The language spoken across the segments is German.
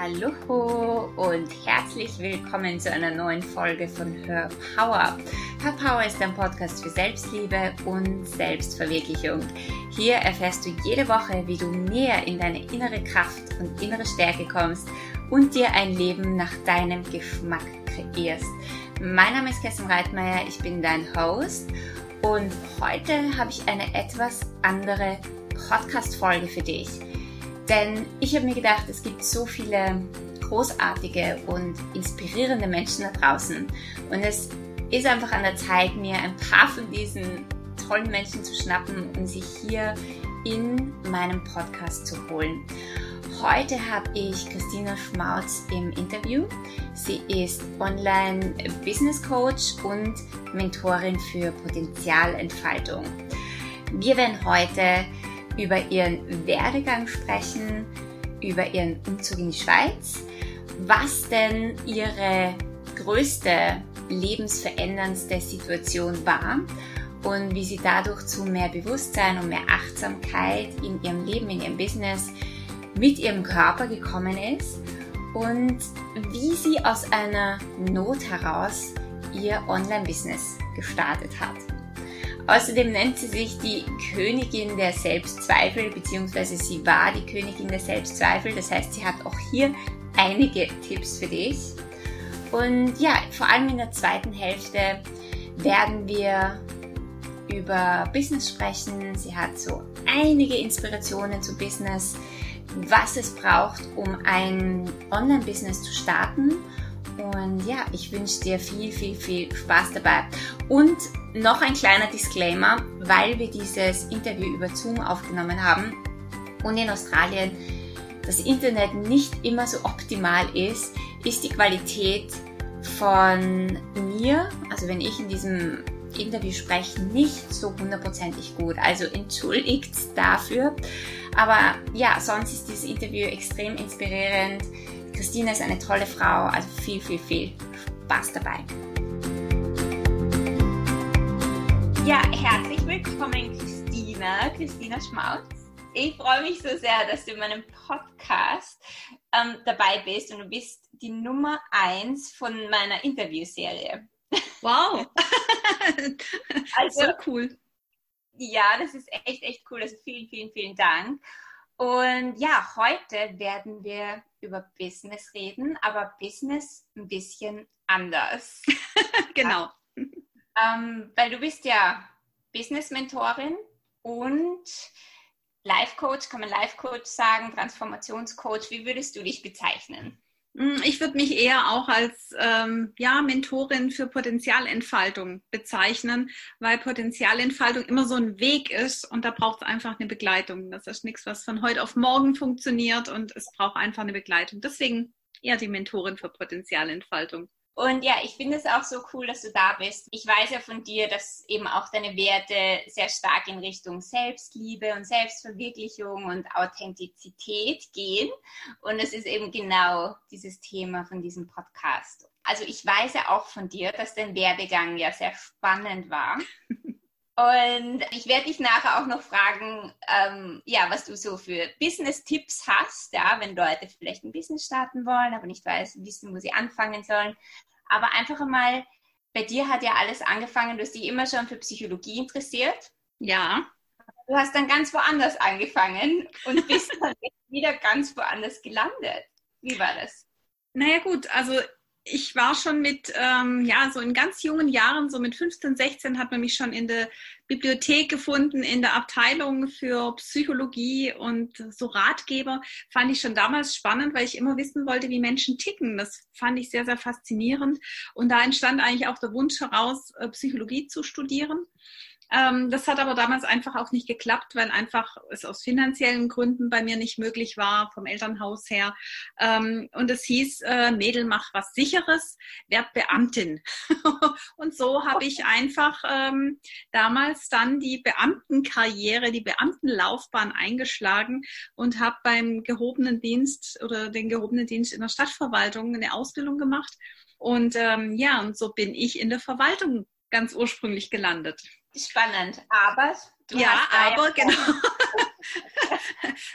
Hallo und herzlich willkommen zu einer neuen Folge von Her Power. Her Power ist ein Podcast für Selbstliebe und Selbstverwirklichung. Hier erfährst du jede Woche, wie du näher in deine innere Kraft und innere Stärke kommst und dir ein Leben nach deinem Geschmack kreierst. Mein Name ist Kerstin Reitmeier, ich bin dein Host und heute habe ich eine etwas andere Podcast-Folge für dich. Denn ich habe mir gedacht, es gibt so viele großartige und inspirierende Menschen da draußen. Und es ist einfach an der Zeit, mir ein paar von diesen tollen Menschen zu schnappen und sie hier in meinem Podcast zu holen. Heute habe ich Christina Schmautz im Interview. Sie ist Online Business Coach und Mentorin für Potenzialentfaltung. Wir werden heute über ihren Werdegang sprechen, über ihren Umzug in die Schweiz, was denn ihre größte lebensveränderndste Situation war und wie sie dadurch zu mehr Bewusstsein und mehr Achtsamkeit in ihrem Leben, in ihrem Business mit ihrem Körper gekommen ist und wie sie aus einer Not heraus ihr Online-Business gestartet hat. Außerdem nennt sie sich die Königin der Selbstzweifel, beziehungsweise sie war die Königin der Selbstzweifel. Das heißt, sie hat auch hier einige Tipps für dich. Und ja, vor allem in der zweiten Hälfte werden wir über Business sprechen. Sie hat so einige Inspirationen zu Business, was es braucht, um ein Online-Business zu starten und ja, ich wünsche dir viel, viel, viel Spaß dabei. Und noch ein kleiner Disclaimer, weil wir dieses Interview über Zoom aufgenommen haben und in Australien das Internet nicht immer so optimal ist, ist die Qualität von mir, also wenn ich in diesem Interview spreche, nicht so hundertprozentig gut. Also entschuldigt dafür. Aber ja, sonst ist dieses Interview extrem inspirierend Christine ist eine tolle Frau, also viel, viel, viel Spaß dabei. Ja, herzlich willkommen, Christina, Christina Schmautz. Ich freue mich so sehr, dass du in meinem Podcast ähm, dabei bist und du bist die Nummer eins von meiner Interviewserie. Wow! also, so cool. Ja, das ist echt, echt cool. Also vielen, vielen, vielen Dank. Und ja, heute werden wir über Business reden, aber Business ein bisschen anders. genau. Ähm, weil du bist ja Business-Mentorin und Life-Coach, kann man Life-Coach sagen, Transformationscoach. Wie würdest du dich bezeichnen? Hm, ich würde mich eher auch als ähm, ja, Mentorin für Potenzialentfaltung bezeichnen, weil Potenzialentfaltung immer so ein Weg ist und da braucht es einfach eine Begleitung. Das ist nichts, was von heute auf morgen funktioniert und es braucht einfach eine Begleitung. Deswegen eher die Mentorin für Potenzialentfaltung. Und ja, ich finde es auch so cool, dass du da bist. Ich weiß ja von dir, dass eben auch deine Werte sehr stark in Richtung Selbstliebe und Selbstverwirklichung und Authentizität gehen. Und es ist eben genau dieses Thema von diesem Podcast. Also ich weiß ja auch von dir, dass dein Werdegang ja sehr spannend war. Und ich werde dich nachher auch noch fragen, ähm, ja, was du so für Business-Tipps hast, ja, wenn Leute vielleicht ein Business starten wollen, aber nicht weiß, wissen, wo sie anfangen sollen. Aber einfach mal, bei dir hat ja alles angefangen, du hast dich immer schon für Psychologie interessiert. Ja. Du hast dann ganz woanders angefangen und bist dann wieder ganz woanders gelandet. Wie war das? Naja gut, also ich war schon mit, ähm, ja, so in ganz jungen Jahren, so mit 15, 16, hat man mich schon in der Bibliothek gefunden, in der Abteilung für Psychologie und so Ratgeber. Fand ich schon damals spannend, weil ich immer wissen wollte, wie Menschen ticken. Das fand ich sehr, sehr faszinierend. Und da entstand eigentlich auch der Wunsch heraus, äh, Psychologie zu studieren. Ähm, das hat aber damals einfach auch nicht geklappt, weil einfach es aus finanziellen Gründen bei mir nicht möglich war, vom Elternhaus her. Ähm, und es hieß, äh, Mädel, mach was Sicheres, werd Beamtin. und so habe ich einfach ähm, damals dann die Beamtenkarriere, die Beamtenlaufbahn eingeschlagen und habe beim gehobenen Dienst oder den gehobenen Dienst in der Stadtverwaltung eine Ausbildung gemacht. Und ähm, ja, und so bin ich in der Verwaltung ganz ursprünglich gelandet. Spannend, aber ja, aber ja genau.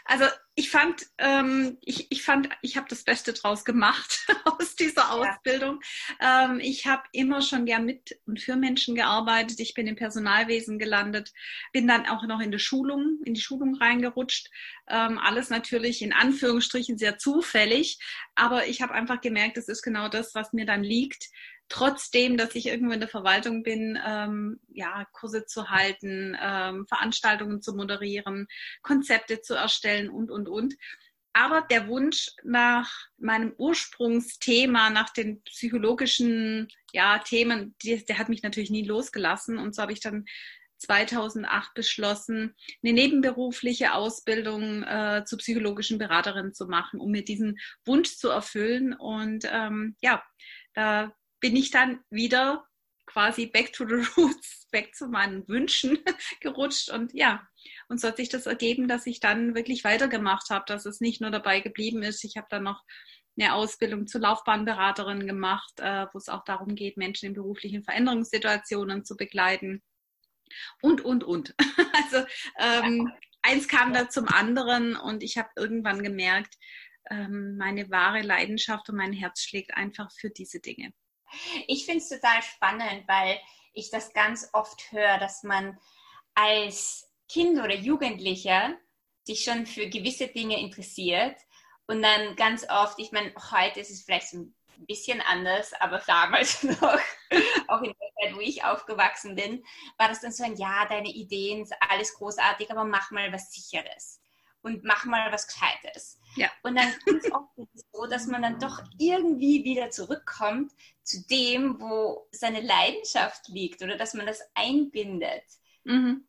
Also ich fand, ähm, ich, ich fand, ich habe das Beste draus gemacht aus dieser Ausbildung. Ja. Ähm, ich habe immer schon gern mit und für Menschen gearbeitet. Ich bin im Personalwesen gelandet, bin dann auch noch in die Schulung, in die Schulung reingerutscht. Ähm, alles natürlich in Anführungsstrichen sehr zufällig, aber ich habe einfach gemerkt, das ist genau das, was mir dann liegt trotzdem, dass ich irgendwo in der Verwaltung bin, ähm, ja, Kurse zu halten, ähm, Veranstaltungen zu moderieren, Konzepte zu erstellen und, und, und. Aber der Wunsch nach meinem Ursprungsthema, nach den psychologischen ja, Themen, die, der hat mich natürlich nie losgelassen. Und so habe ich dann 2008 beschlossen, eine nebenberufliche Ausbildung äh, zur psychologischen Beraterin zu machen, um mir diesen Wunsch zu erfüllen. Und ähm, ja, da bin ich dann wieder quasi back to the roots, back zu meinen Wünschen gerutscht und ja, und so hat sich das ergeben, dass ich dann wirklich weitergemacht habe, dass es nicht nur dabei geblieben ist. Ich habe dann noch eine Ausbildung zur Laufbahnberaterin gemacht, äh, wo es auch darum geht, Menschen in beruflichen Veränderungssituationen zu begleiten und, und, und. Also ähm, eins kam da zum anderen und ich habe irgendwann gemerkt, ähm, meine wahre Leidenschaft und mein Herz schlägt einfach für diese Dinge. Ich finde es total spannend, weil ich das ganz oft höre, dass man als Kind oder Jugendlicher sich schon für gewisse Dinge interessiert und dann ganz oft, ich meine, heute ist es vielleicht so ein bisschen anders, aber damals noch, auch in der Zeit, wo ich aufgewachsen bin, war das dann so ein, ja, deine Ideen, alles großartig, aber mach mal was Sicheres und mach mal was Gescheites. Ja. Und dann ist es oft so, dass man dann doch irgendwie wieder zurückkommt zu dem, wo seine Leidenschaft liegt oder dass man das einbindet. Mhm.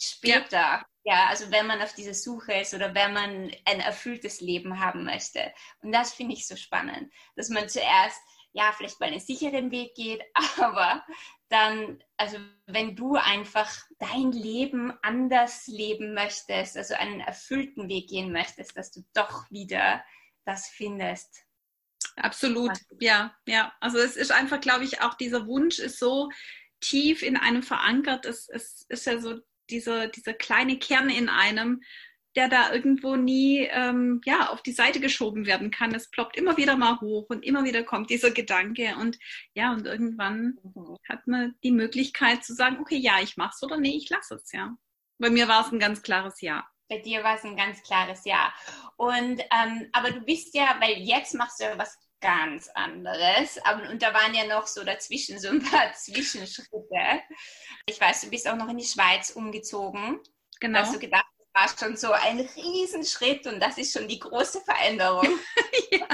Später. Ja. ja, also wenn man auf dieser Suche ist oder wenn man ein erfülltes Leben haben möchte. Und das finde ich so spannend, dass man zuerst ja, vielleicht mal einen sicheren Weg geht, aber dann, also wenn du einfach dein Leben anders leben möchtest, also einen erfüllten Weg gehen möchtest, dass du doch wieder das findest. Absolut, ja, ja. Also es ist einfach, glaube ich, auch dieser Wunsch ist so tief in einem verankert. Es, es ist ja so dieser, dieser kleine Kern in einem, der da irgendwo nie ähm, ja, auf die Seite geschoben werden kann. Es ploppt immer wieder mal hoch und immer wieder kommt dieser Gedanke und ja, und irgendwann mhm. hat man die Möglichkeit zu sagen, okay, ja, ich mach's oder nee, ich lasse es, ja. Bei mir war es ein ganz klares Ja. Bei dir war es ein ganz klares Ja. Und ähm, aber du bist ja, weil jetzt machst du ja was ganz anderes. Und da waren ja noch so dazwischen so ein paar Zwischenschritte. Ich weiß, du bist auch noch in die Schweiz umgezogen. Genau. Hast du gedacht, war schon so ein Riesenschritt und das ist schon die große Veränderung. ja.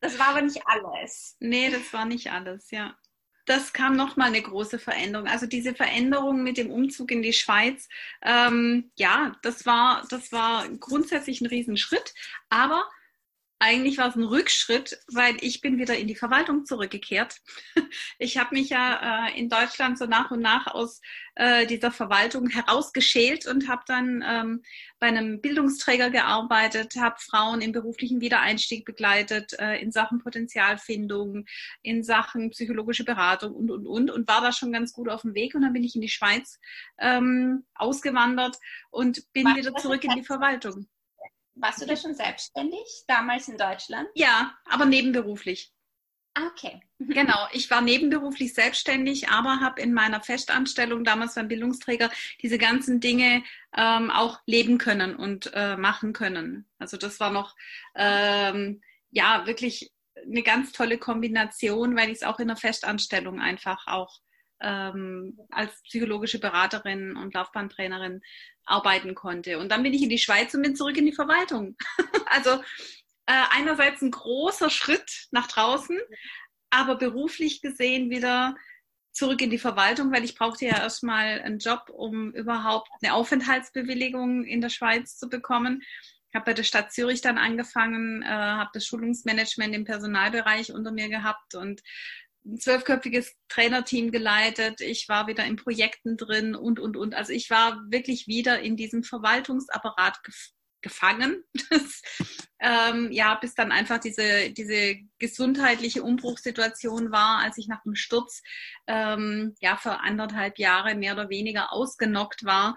Das war aber nicht alles. Nee, das war nicht alles, ja. Das kam nochmal eine große Veränderung. Also diese Veränderung mit dem Umzug in die Schweiz, ähm, ja, das war, das war grundsätzlich ein Riesenschritt. Aber eigentlich war es ein Rückschritt, weil ich bin wieder in die Verwaltung zurückgekehrt. Ich habe mich ja äh, in Deutschland so nach und nach aus äh, dieser Verwaltung herausgeschält und habe dann ähm, bei einem Bildungsträger gearbeitet, habe Frauen im beruflichen Wiedereinstieg begleitet, äh, in Sachen Potenzialfindung, in Sachen psychologische Beratung und, und, und und war da schon ganz gut auf dem Weg und dann bin ich in die Schweiz ähm, ausgewandert und bin Mach wieder zurück in die Verwaltung. Warst du da schon selbstständig, damals in Deutschland? Ja, aber nebenberuflich. Ah, okay. Genau, ich war nebenberuflich selbstständig, aber habe in meiner Festanstellung damals beim Bildungsträger diese ganzen Dinge ähm, auch leben können und äh, machen können. Also das war noch ähm, ja wirklich eine ganz tolle Kombination, weil ich es auch in der Festanstellung einfach auch ähm, als psychologische Beraterin und Laufbahntrainerin arbeiten konnte. Und dann bin ich in die Schweiz und bin zurück in die Verwaltung. also äh, einerseits ein großer Schritt nach draußen, aber beruflich gesehen wieder zurück in die Verwaltung, weil ich brauchte ja erstmal einen Job, um überhaupt eine Aufenthaltsbewilligung in der Schweiz zu bekommen. Ich habe bei der Stadt Zürich dann angefangen, äh, habe das Schulungsmanagement im Personalbereich unter mir gehabt und ein zwölfköpfiges Trainerteam geleitet, ich war wieder in Projekten drin und, und, und. Also ich war wirklich wieder in diesem Verwaltungsapparat gef gefangen. Das, ähm, ja, bis dann einfach diese, diese gesundheitliche Umbruchssituation war, als ich nach dem Sturz ähm, ja für anderthalb Jahre mehr oder weniger ausgenockt war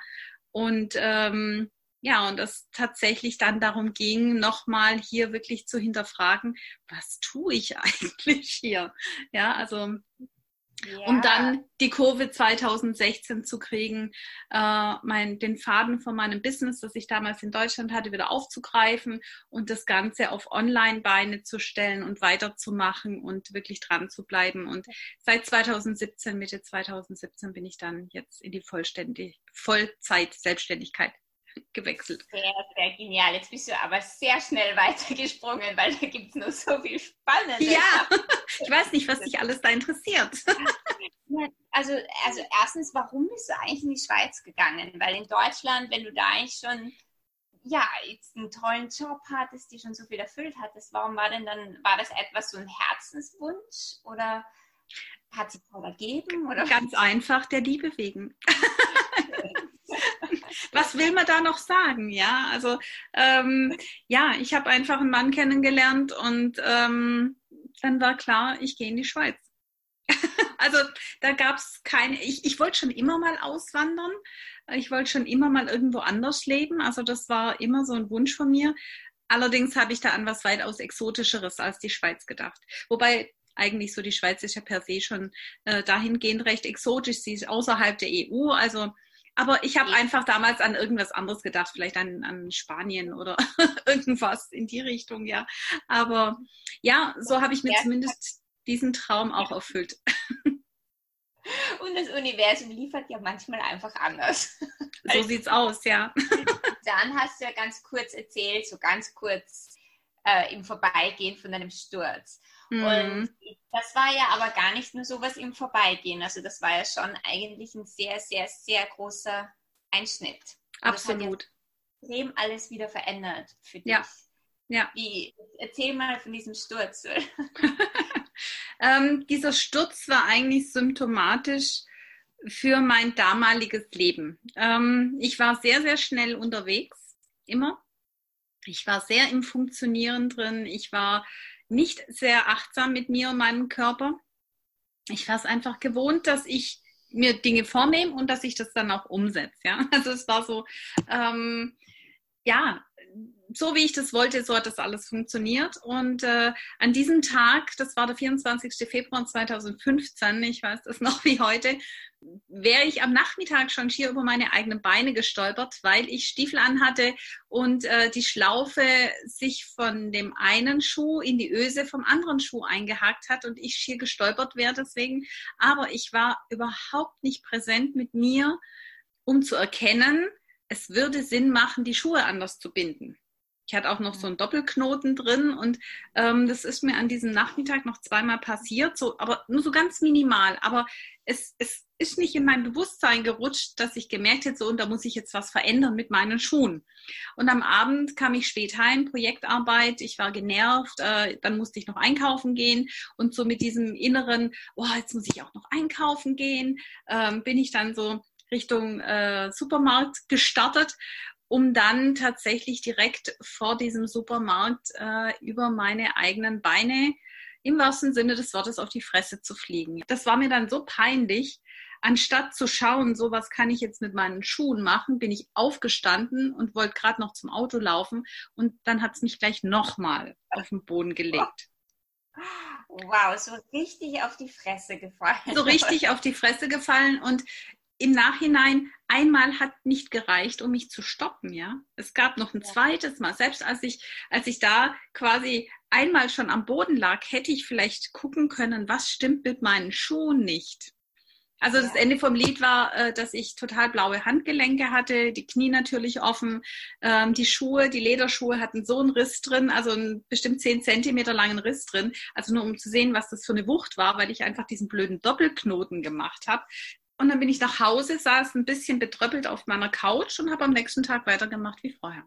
und ähm, ja, und es tatsächlich dann darum ging, nochmal hier wirklich zu hinterfragen, was tue ich eigentlich hier? Ja, also ja. um dann die Kurve 2016 zu kriegen, äh, mein, den Faden von meinem Business, das ich damals in Deutschland hatte, wieder aufzugreifen und das Ganze auf Online-Beine zu stellen und weiterzumachen und wirklich dran zu bleiben. Und seit 2017, Mitte 2017, bin ich dann jetzt in die vollständig, Vollzeit-Selbstständigkeit gewechselt. Sehr, sehr genial. Jetzt bist du aber sehr schnell weitergesprungen, weil da gibt es noch so viel Spannendes. Ja, ich weiß nicht, was dich alles da interessiert. Also, also erstens, warum bist du eigentlich in die Schweiz gegangen? Weil in Deutschland, wenn du da eigentlich schon ja, jetzt einen tollen Job hattest, die schon so viel erfüllt hattest, warum war denn dann, war das etwas so ein Herzenswunsch oder hat sich ergeben? Oder? Ganz einfach der Liebe wegen. Was will man da noch sagen? Ja, also ähm, ja, ich habe einfach einen Mann kennengelernt und ähm, dann war klar, ich gehe in die Schweiz. also da gab es keine, ich, ich wollte schon immer mal auswandern. Ich wollte schon immer mal irgendwo anders leben. Also das war immer so ein Wunsch von mir. Allerdings habe ich da an was weitaus Exotischeres als die Schweiz gedacht. Wobei eigentlich so die Schweiz ist ja per se schon äh, dahingehend recht exotisch. Sie ist außerhalb der EU. Also aber ich habe einfach damals an irgendwas anderes gedacht, vielleicht an, an Spanien oder irgendwas in die Richtung, ja. Aber ja, so habe ich mir zumindest diesen Traum auch erfüllt. Und das Universum liefert ja manchmal einfach anders. So sieht's aus, ja. Dann hast du ja ganz kurz erzählt, so ganz kurz äh, im Vorbeigehen von deinem Sturz. Mhm. Und das war ja aber gar nicht nur sowas im Vorbeigehen. Also das war ja schon eigentlich ein sehr, sehr, sehr großer Einschnitt. Und Absolut. Das hat ja extrem alles wieder verändert für dich. Ja. ja. Wie, erzähl mal von diesem Sturz. ähm, dieser Sturz war eigentlich symptomatisch für mein damaliges Leben. Ähm, ich war sehr, sehr schnell unterwegs, immer. Ich war sehr im Funktionieren drin. Ich war nicht sehr achtsam mit mir und meinem Körper. Ich war es einfach gewohnt, dass ich mir Dinge vornehme und dass ich das dann auch umsetze. Ja? Also es war so, ähm, ja, so wie ich das wollte, so hat das alles funktioniert. Und äh, an diesem Tag, das war der 24. Februar 2015, ich weiß das noch wie heute, wäre ich am Nachmittag schon schier über meine eigenen Beine gestolpert, weil ich Stiefel anhatte und äh, die Schlaufe sich von dem einen Schuh in die Öse vom anderen Schuh eingehakt hat und ich schier gestolpert wäre deswegen. Aber ich war überhaupt nicht präsent mit mir, um zu erkennen, es würde Sinn machen, die Schuhe anders zu binden. Ich hatte auch noch so einen Doppelknoten drin und ähm, das ist mir an diesem Nachmittag noch zweimal passiert, so, aber nur so ganz minimal. Aber es, es ist nicht in mein Bewusstsein gerutscht, dass ich gemerkt hätte, so, und da muss ich jetzt was verändern mit meinen Schuhen. Und am Abend kam ich spät heim, Projektarbeit, ich war genervt, äh, dann musste ich noch einkaufen gehen und so mit diesem inneren, oh, jetzt muss ich auch noch einkaufen gehen, ähm, bin ich dann so Richtung äh, Supermarkt gestartet um dann tatsächlich direkt vor diesem Supermarkt äh, über meine eigenen Beine im wahrsten Sinne des Wortes auf die Fresse zu fliegen. Das war mir dann so peinlich. Anstatt zu schauen, so was kann ich jetzt mit meinen Schuhen machen, bin ich aufgestanden und wollte gerade noch zum Auto laufen und dann hat es mich gleich nochmal auf den Boden gelegt. Wow, so richtig auf die Fresse gefallen. So richtig auf die Fresse gefallen und im Nachhinein einmal hat nicht gereicht, um mich zu stoppen, ja. Es gab noch ein ja. zweites Mal. Selbst als ich, als ich da quasi einmal schon am Boden lag, hätte ich vielleicht gucken können, was stimmt mit meinen Schuhen nicht. Also das Ende vom Lied war, äh, dass ich total blaue Handgelenke hatte, die Knie natürlich offen, ähm, die Schuhe, die Lederschuhe hatten so einen Riss drin, also einen bestimmt zehn Zentimeter langen Riss drin. Also nur um zu sehen, was das für eine Wucht war, weil ich einfach diesen blöden Doppelknoten gemacht habe. Und dann bin ich nach Hause, saß ein bisschen betröppelt auf meiner Couch und habe am nächsten Tag weitergemacht wie vorher.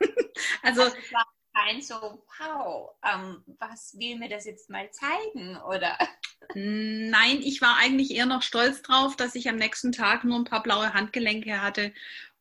also, es war kein so, wow, ähm, was will mir das jetzt mal zeigen, oder? Nein, ich war eigentlich eher noch stolz drauf, dass ich am nächsten Tag nur ein paar blaue Handgelenke hatte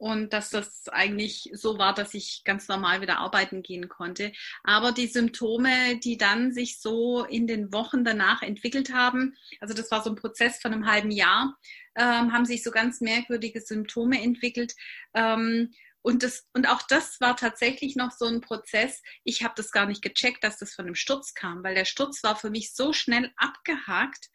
und dass das eigentlich so war, dass ich ganz normal wieder arbeiten gehen konnte. Aber die Symptome, die dann sich so in den Wochen danach entwickelt haben, also das war so ein Prozess von einem halben Jahr, ähm, haben sich so ganz merkwürdige Symptome entwickelt. Ähm, und, das, und auch das war tatsächlich noch so ein Prozess. Ich habe das gar nicht gecheckt, dass das von dem Sturz kam, weil der Sturz war für mich so schnell abgehakt,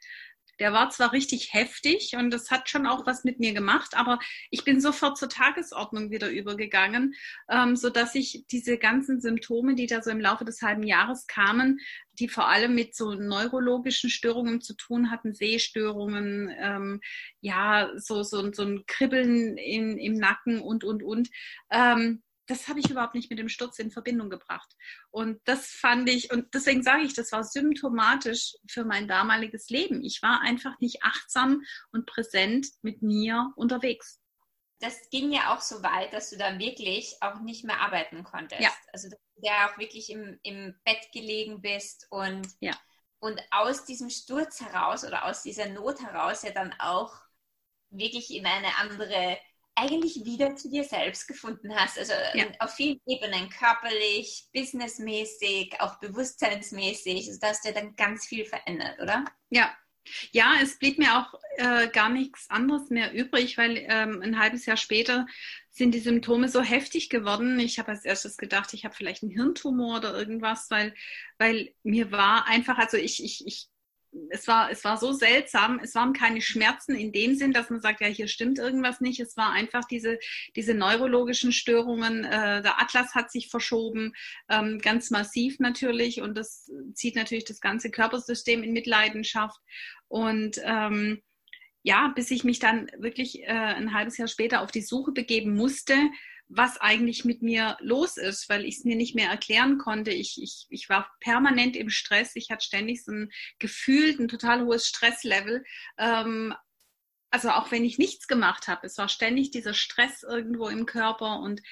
der war zwar richtig heftig und das hat schon auch was mit mir gemacht, aber ich bin sofort zur Tagesordnung wieder übergegangen, ähm, so dass ich diese ganzen Symptome, die da so im Laufe des halben Jahres kamen, die vor allem mit so neurologischen Störungen zu tun hatten, Sehstörungen, ähm, ja, so, so, so ein Kribbeln in, im Nacken und, und, und. Ähm, das habe ich überhaupt nicht mit dem Sturz in Verbindung gebracht. Und das fand ich, und deswegen sage ich, das war symptomatisch für mein damaliges Leben. Ich war einfach nicht achtsam und präsent mit mir unterwegs. Das ging ja auch so weit, dass du da wirklich auch nicht mehr arbeiten konntest. Ja. Also, dass du ja auch wirklich im, im Bett gelegen bist und, ja. und aus diesem Sturz heraus oder aus dieser Not heraus ja dann auch wirklich in eine andere eigentlich wieder zu dir selbst gefunden hast. Also ja. auf vielen Ebenen, körperlich, businessmäßig, auch bewusstseinsmäßig. Also da hast du ja dann ganz viel verändert, oder? Ja. Ja, es blieb mir auch äh, gar nichts anderes mehr übrig, weil ähm, ein halbes Jahr später sind die Symptome so heftig geworden. Ich habe als erstes gedacht, ich habe vielleicht einen Hirntumor oder irgendwas, weil, weil mir war einfach, also ich, ich, ich es war, es war so seltsam. Es waren keine Schmerzen in dem Sinn, dass man sagt, ja, hier stimmt irgendwas nicht. Es war einfach diese, diese neurologischen Störungen. Äh, der Atlas hat sich verschoben, ähm, ganz massiv natürlich. Und das zieht natürlich das ganze Körpersystem in Mitleidenschaft. Und ähm, ja, bis ich mich dann wirklich äh, ein halbes Jahr später auf die Suche begeben musste, was eigentlich mit mir los ist, weil ich es mir nicht mehr erklären konnte. Ich, ich, ich war permanent im Stress. Ich hatte ständig so ein gefühlt ein total hohes Stresslevel. Ähm, also auch wenn ich nichts gemacht habe, es war ständig dieser Stress irgendwo im Körper und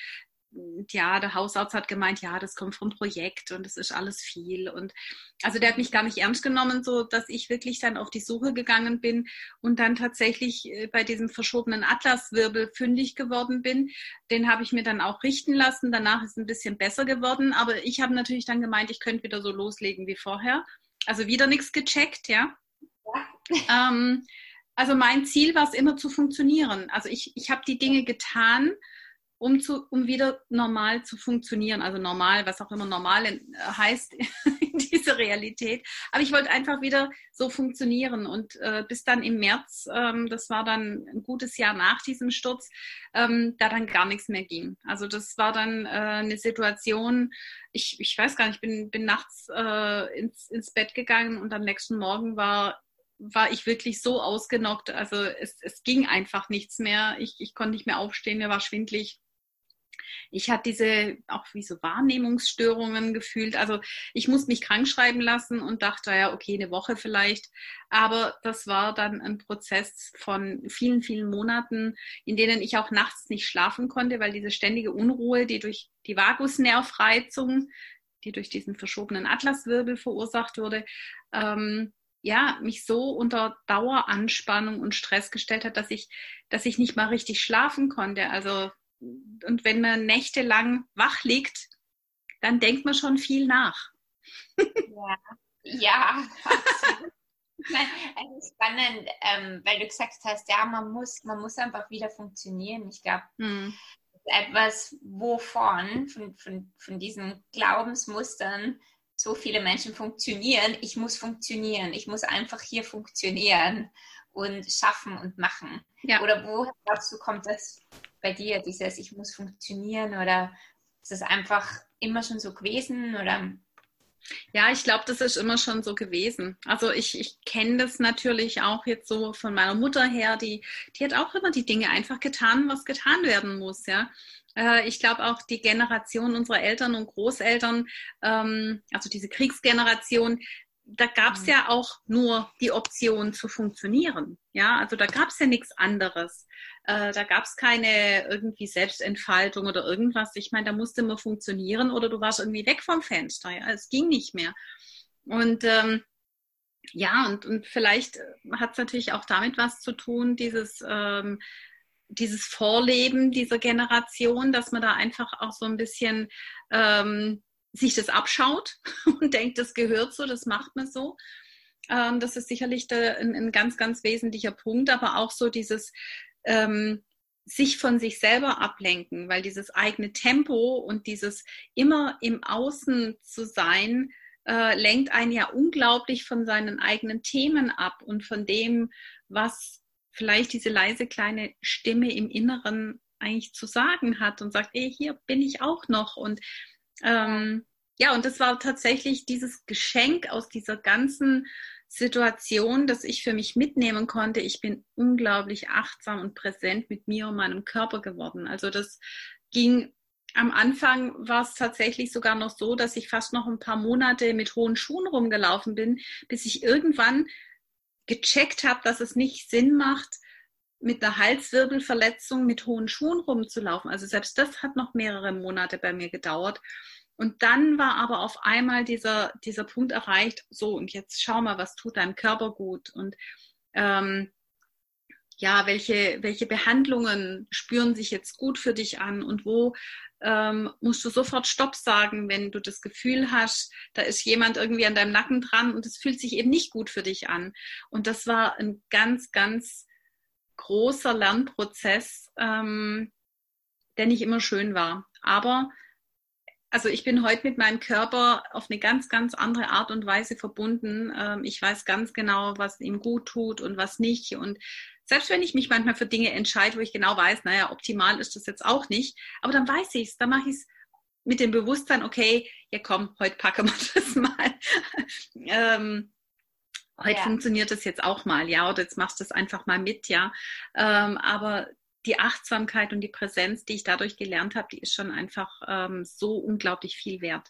ja, der Hausarzt hat gemeint, ja, das kommt vom Projekt und es ist alles viel. Und also der hat mich gar nicht ernst genommen, so dass ich wirklich dann auf die Suche gegangen bin und dann tatsächlich äh, bei diesem verschobenen Atlaswirbel fündig geworden bin. Den habe ich mir dann auch richten lassen. Danach ist es ein bisschen besser geworden, aber ich habe natürlich dann gemeint, ich könnte wieder so loslegen wie vorher. Also wieder nichts gecheckt, ja. ja. Ähm, also mein Ziel war es immer zu funktionieren. Also ich, ich habe die Dinge getan um, zu, um wieder normal zu funktionieren. Also normal, was auch immer normal äh, heißt in dieser Realität. Aber ich wollte einfach wieder so funktionieren. Und äh, bis dann im März, ähm, das war dann ein gutes Jahr nach diesem Sturz, ähm, da dann gar nichts mehr ging. Also das war dann äh, eine Situation, ich, ich weiß gar nicht, ich bin, bin nachts äh, ins, ins Bett gegangen und am nächsten Morgen war war ich wirklich so ausgenockt. Also es, es ging einfach nichts mehr. Ich, ich konnte nicht mehr aufstehen, mir war schwindlig. Ich hatte diese auch wie so Wahrnehmungsstörungen gefühlt. Also ich musste mich krank schreiben lassen und dachte, ja, okay, eine Woche vielleicht. Aber das war dann ein Prozess von vielen, vielen Monaten, in denen ich auch nachts nicht schlafen konnte, weil diese ständige Unruhe, die durch die Vagusnervreizung, die durch diesen verschobenen Atlaswirbel verursacht wurde, ähm, ja, mich so unter Daueranspannung und Stress gestellt hat, dass ich, dass ich nicht mal richtig schlafen konnte. Also und wenn man nächtelang wach liegt, dann denkt man schon viel nach. Ja, ja absolut. also spannend, ähm, weil du gesagt hast, ja, man muss, man muss einfach wieder funktionieren. Ich glaube, hm. etwas, wovon, von, von, von diesen Glaubensmustern so viele Menschen funktionieren. Ich muss funktionieren. Ich muss einfach hier funktionieren und schaffen und machen. Ja. Oder wo glaubst du, kommt das bei dir, dieses Ich muss funktionieren oder ist es einfach immer schon so gewesen oder? Ja, ich glaube, das ist immer schon so gewesen. Also ich, ich kenne das natürlich auch jetzt so von meiner Mutter her, die, die hat auch immer die Dinge einfach getan, was getan werden muss, ja. Äh, ich glaube auch die Generation unserer Eltern und Großeltern, ähm, also diese Kriegsgeneration, da gab es mhm. ja auch nur die Option zu funktionieren. Ja, also da gab es ja nichts anderes. Äh, da gab es keine irgendwie Selbstentfaltung oder irgendwas. Ich meine, da musste man funktionieren oder du warst irgendwie weg vom Fenster. Ja, es ging nicht mehr. Und ähm, ja, und, und vielleicht hat es natürlich auch damit was zu tun, dieses ähm, dieses Vorleben dieser Generation, dass man da einfach auch so ein bisschen ähm, sich das abschaut und denkt, das gehört so, das macht man so. Ähm, das ist sicherlich ein, ein, ganz, ganz wesentlicher Punkt, aber auch so dieses ähm, sich von sich selber ablenken, weil dieses eigene Tempo und dieses immer im Außen zu sein, äh, lenkt einen ja unglaublich von seinen eigenen Themen ab und von dem, was vielleicht diese leise kleine Stimme im Inneren eigentlich zu sagen hat und sagt, ey, hier bin ich auch noch. Und ähm, ja, und das war tatsächlich dieses Geschenk aus dieser ganzen Situation, das ich für mich mitnehmen konnte. Ich bin unglaublich achtsam und präsent mit mir und meinem Körper geworden. Also das ging am Anfang war es tatsächlich sogar noch so, dass ich fast noch ein paar Monate mit hohen Schuhen rumgelaufen bin, bis ich irgendwann gecheckt habe, dass es nicht Sinn macht, mit einer Halswirbelverletzung mit hohen Schuhen rumzulaufen. Also selbst das hat noch mehrere Monate bei mir gedauert. Und dann war aber auf einmal dieser, dieser Punkt erreicht, so und jetzt schau mal, was tut deinem Körper gut und ähm, ja, welche, welche Behandlungen spüren sich jetzt gut für dich an und wo ähm, musst du sofort Stopp sagen, wenn du das Gefühl hast, da ist jemand irgendwie an deinem Nacken dran und es fühlt sich eben nicht gut für dich an. Und das war ein ganz, ganz großer Lernprozess, ähm, der nicht immer schön war. Aber also ich bin heute mit meinem Körper auf eine ganz, ganz andere Art und Weise verbunden. Ähm, ich weiß ganz genau, was ihm gut tut und was nicht. Und selbst wenn ich mich manchmal für Dinge entscheide, wo ich genau weiß, naja, optimal ist das jetzt auch nicht, aber dann weiß ich es, dann mache ich es mit dem Bewusstsein, okay, ja komm, heute packen wir das mal. ähm, heute ja. funktioniert das jetzt auch mal, ja, oder jetzt machst du das einfach mal mit, ja. Ähm, aber die Achtsamkeit und die Präsenz, die ich dadurch gelernt habe, die ist schon einfach ähm, so unglaublich viel wert.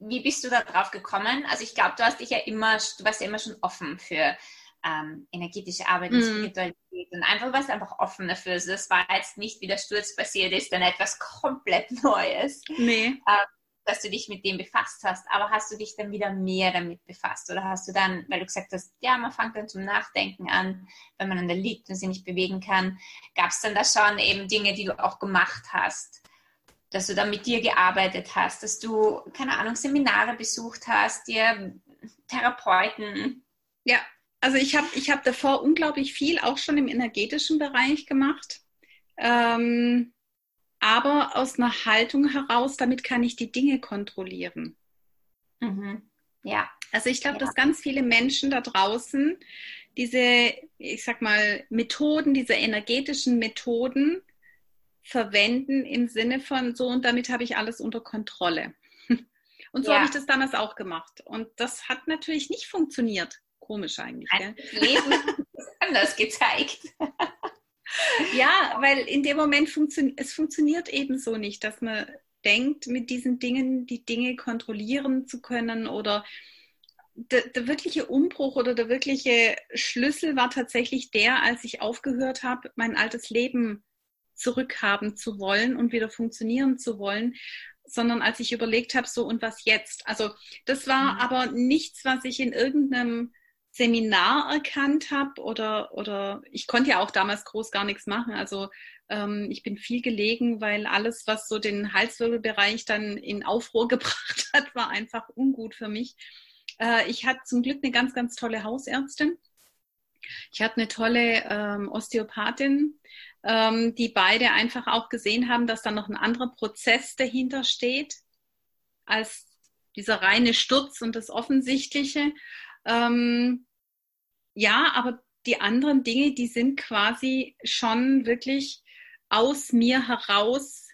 Wie bist du da drauf gekommen? Also ich glaube, du hast dich ja immer, du warst ja immer schon offen für ähm, energetische Arbeit und mm. Spiritualität und einfach warst einfach offen dafür. Also das war jetzt nicht, wie der Sturz passiert ist, dann etwas komplett Neues. Nee. Ähm, dass du dich mit dem befasst hast, aber hast du dich dann wieder mehr damit befasst oder hast du dann, weil du gesagt hast, ja, man fängt dann zum Nachdenken an, wenn man an der liegt und sich nicht bewegen kann, gab es dann da schon eben Dinge, die du auch gemacht hast, dass du dann mit dir gearbeitet hast, dass du, keine Ahnung, Seminare besucht hast, dir Therapeuten. Ja, also ich habe ich hab davor unglaublich viel auch schon im energetischen Bereich gemacht. Ähm, aber aus einer Haltung heraus, damit kann ich die Dinge kontrollieren. Mhm. Ja. Also ich glaube, ja. dass ganz viele Menschen da draußen diese, ich sag mal, Methoden, diese energetischen Methoden verwenden im Sinne von so und damit habe ich alles unter Kontrolle. Und so ja. habe ich das damals auch gemacht. Und das hat natürlich nicht funktioniert. Komisch eigentlich. Ein Leben anders gezeigt. ja, weil in dem Moment funktioniert es funktioniert eben so nicht, dass man denkt, mit diesen Dingen die Dinge kontrollieren zu können oder der, der, wirkliche Umbruch oder der wirkliche Schlüssel war tatsächlich der, als ich aufgehört habe, mein altes Leben zurückhaben zu wollen und wieder funktionieren zu wollen, sondern als ich überlegt habe, so und was jetzt. Also das war mhm. aber nichts, was ich in irgendeinem Seminar erkannt habe oder, oder ich konnte ja auch damals groß gar nichts machen. Also ähm, ich bin viel gelegen, weil alles, was so den Halswirbelbereich dann in Aufruhr gebracht hat, war einfach ungut für mich. Äh, ich hatte zum Glück eine ganz, ganz tolle Hausärztin. Ich hatte eine tolle ähm, Osteopathin, ähm, die beide einfach auch gesehen haben, dass da noch ein anderer Prozess dahinter steht als dieser reine Sturz und das Offensichtliche. Ähm, ja, aber die anderen Dinge, die sind quasi schon wirklich aus mir heraus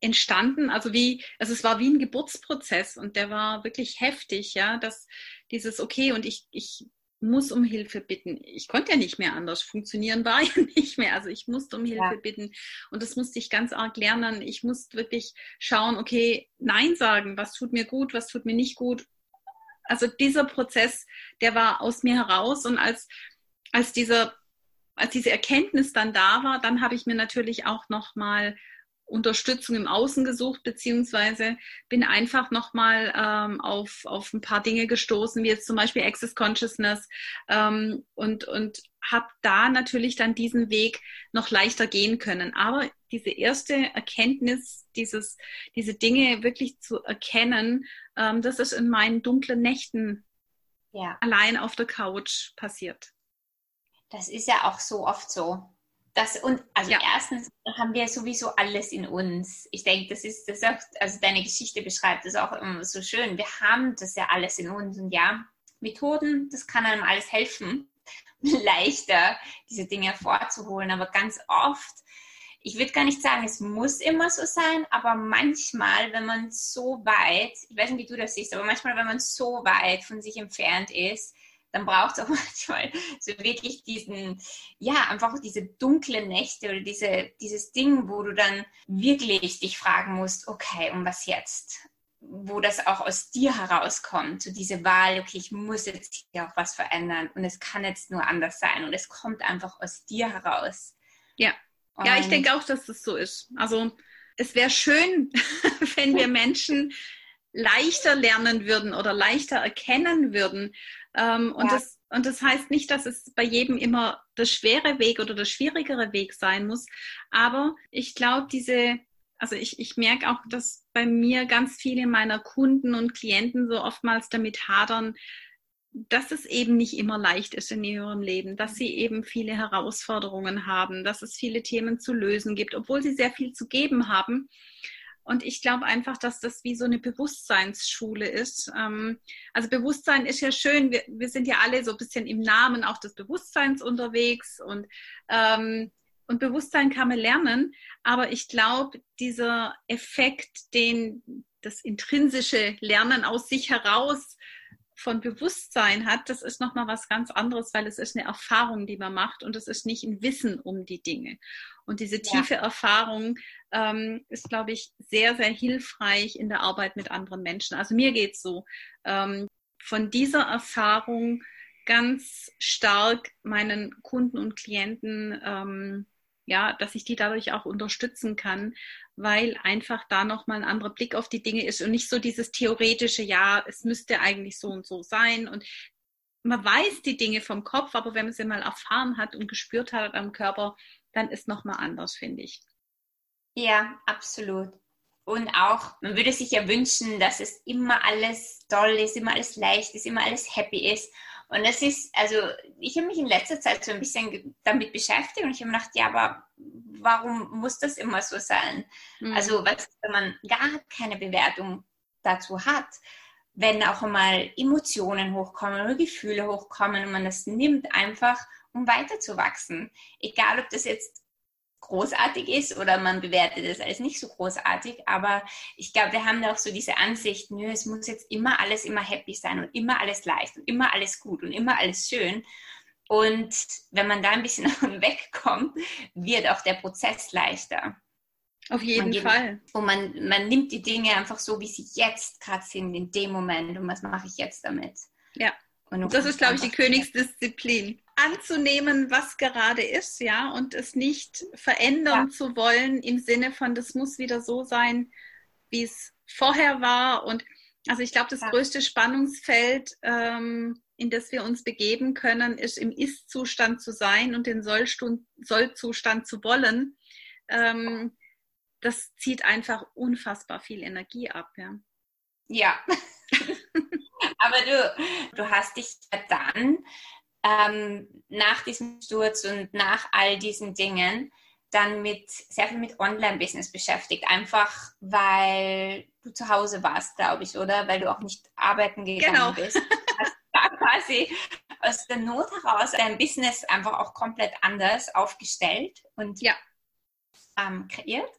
entstanden. Also wie, also es war wie ein Geburtsprozess und der war wirklich heftig, ja, dass dieses, okay, und ich, ich muss um Hilfe bitten. Ich konnte ja nicht mehr anders. Funktionieren war ja nicht mehr. Also ich musste um Hilfe ja. bitten. Und das musste ich ganz arg lernen. Ich musste wirklich schauen, okay, Nein sagen, was tut mir gut, was tut mir nicht gut also dieser Prozess, der war aus mir heraus und als, als dieser als diese Erkenntnis dann da war, dann habe ich mir natürlich auch noch mal Unterstützung im Außen gesucht, beziehungsweise bin einfach nochmal ähm, auf, auf ein paar Dinge gestoßen, wie jetzt zum Beispiel Access Consciousness ähm, und, und habe da natürlich dann diesen Weg noch leichter gehen können. Aber diese erste Erkenntnis, dieses, diese Dinge wirklich zu erkennen, ähm, das ist in meinen dunklen Nächten ja. allein auf der Couch passiert. Das ist ja auch so oft so Das und also ja. erstens haben wir sowieso alles in uns. Ich denke, das ist das auch, also deine Geschichte beschreibt das auch immer so schön. Wir haben das ja alles in uns und ja, Methoden, das kann einem alles helfen, leichter diese Dinge hervorzuholen. Aber ganz oft, ich würde gar nicht sagen, es muss immer so sein, aber manchmal, wenn man so weit, ich weiß nicht, wie du das siehst, aber manchmal, wenn man so weit von sich entfernt ist, dann braucht es auch manchmal so wirklich diesen, ja, einfach diese dunklen Nächte oder diese, dieses Ding, wo du dann wirklich dich fragen musst, okay, und was jetzt? Wo das auch aus dir herauskommt, so diese Wahl, okay, ich muss jetzt hier auch was verändern und es kann jetzt nur anders sein und es kommt einfach aus dir heraus. Ja, und ja, ich denke auch, dass das so ist. Also es wäre schön, wenn wir Menschen leichter lernen würden oder leichter erkennen würden, ähm, und, ja. das, und das heißt nicht, dass es bei jedem immer der schwere Weg oder der schwierigere Weg sein muss. Aber ich glaube, diese, also ich, ich merke auch, dass bei mir ganz viele meiner Kunden und Klienten so oftmals damit hadern, dass es eben nicht immer leicht ist in ihrem Leben, dass sie eben viele Herausforderungen haben, dass es viele Themen zu lösen gibt, obwohl sie sehr viel zu geben haben. Und ich glaube einfach, dass das wie so eine Bewusstseinsschule ist. Ähm, also Bewusstsein ist ja schön. Wir, wir sind ja alle so ein bisschen im Namen auch des Bewusstseins unterwegs und ähm, und Bewusstsein kann man lernen, aber ich glaube, dieser Effekt, den das intrinsische Lernen aus sich heraus von Bewusstsein hat, das ist nochmal was ganz anderes, weil es ist eine Erfahrung, die man macht und es ist nicht ein Wissen um die Dinge. Und diese tiefe ja. Erfahrung ähm, ist, glaube ich, sehr, sehr hilfreich in der Arbeit mit anderen Menschen. Also mir geht es so, ähm, von dieser Erfahrung ganz stark meinen Kunden und Klienten ähm, ja, dass ich die dadurch auch unterstützen kann, weil einfach da nochmal ein anderer Blick auf die Dinge ist und nicht so dieses theoretische, ja, es müsste eigentlich so und so sein und man weiß die Dinge vom Kopf, aber wenn man sie mal erfahren hat und gespürt hat am Körper, dann ist nochmal anders, finde ich. Ja, absolut. Und auch, man würde sich ja wünschen, dass es immer alles toll ist, immer alles leicht ist, immer alles happy ist. Und das ist, also ich habe mich in letzter Zeit so ein bisschen damit beschäftigt und ich habe gedacht, ja, aber warum muss das immer so sein? Mhm. Also was, wenn man gar keine Bewertung dazu hat, wenn auch einmal Emotionen hochkommen oder Gefühle hochkommen und man das nimmt einfach, um weiterzuwachsen. Egal, ob das jetzt großartig ist oder man bewertet es als nicht so großartig. Aber ich glaube, wir haben auch so diese Ansicht, nö, es muss jetzt immer alles immer happy sein und immer alles leicht und immer alles gut und immer alles schön. Und wenn man da ein bisschen wegkommt, wird auch der Prozess leichter. Auf jeden geht, Fall. Und man, man nimmt die Dinge einfach so, wie sie jetzt gerade sind, in dem Moment. Und was mache ich jetzt damit? Ja. Und das ist, glaube ich, die Königsdisziplin anzunehmen, was gerade ist, ja, und es nicht verändern ja. zu wollen im Sinne von, das muss wieder so sein, wie es vorher war. Und also ich glaube, das ja. größte Spannungsfeld, ähm, in das wir uns begeben können, ist im Ist-Zustand zu sein und den Soll-Zustand zu wollen. Ähm, das zieht einfach unfassbar viel Energie ab, ja. Ja. Aber du, du hast dich dann ähm, nach diesem Sturz und nach all diesen Dingen dann mit sehr viel mit Online-Business beschäftigt, einfach weil du zu Hause warst, glaube ich, oder? Weil du auch nicht arbeiten gegangen genau. bist. Hast da quasi aus der Not heraus dein Business einfach auch komplett anders aufgestellt und ja. ähm, kreiert.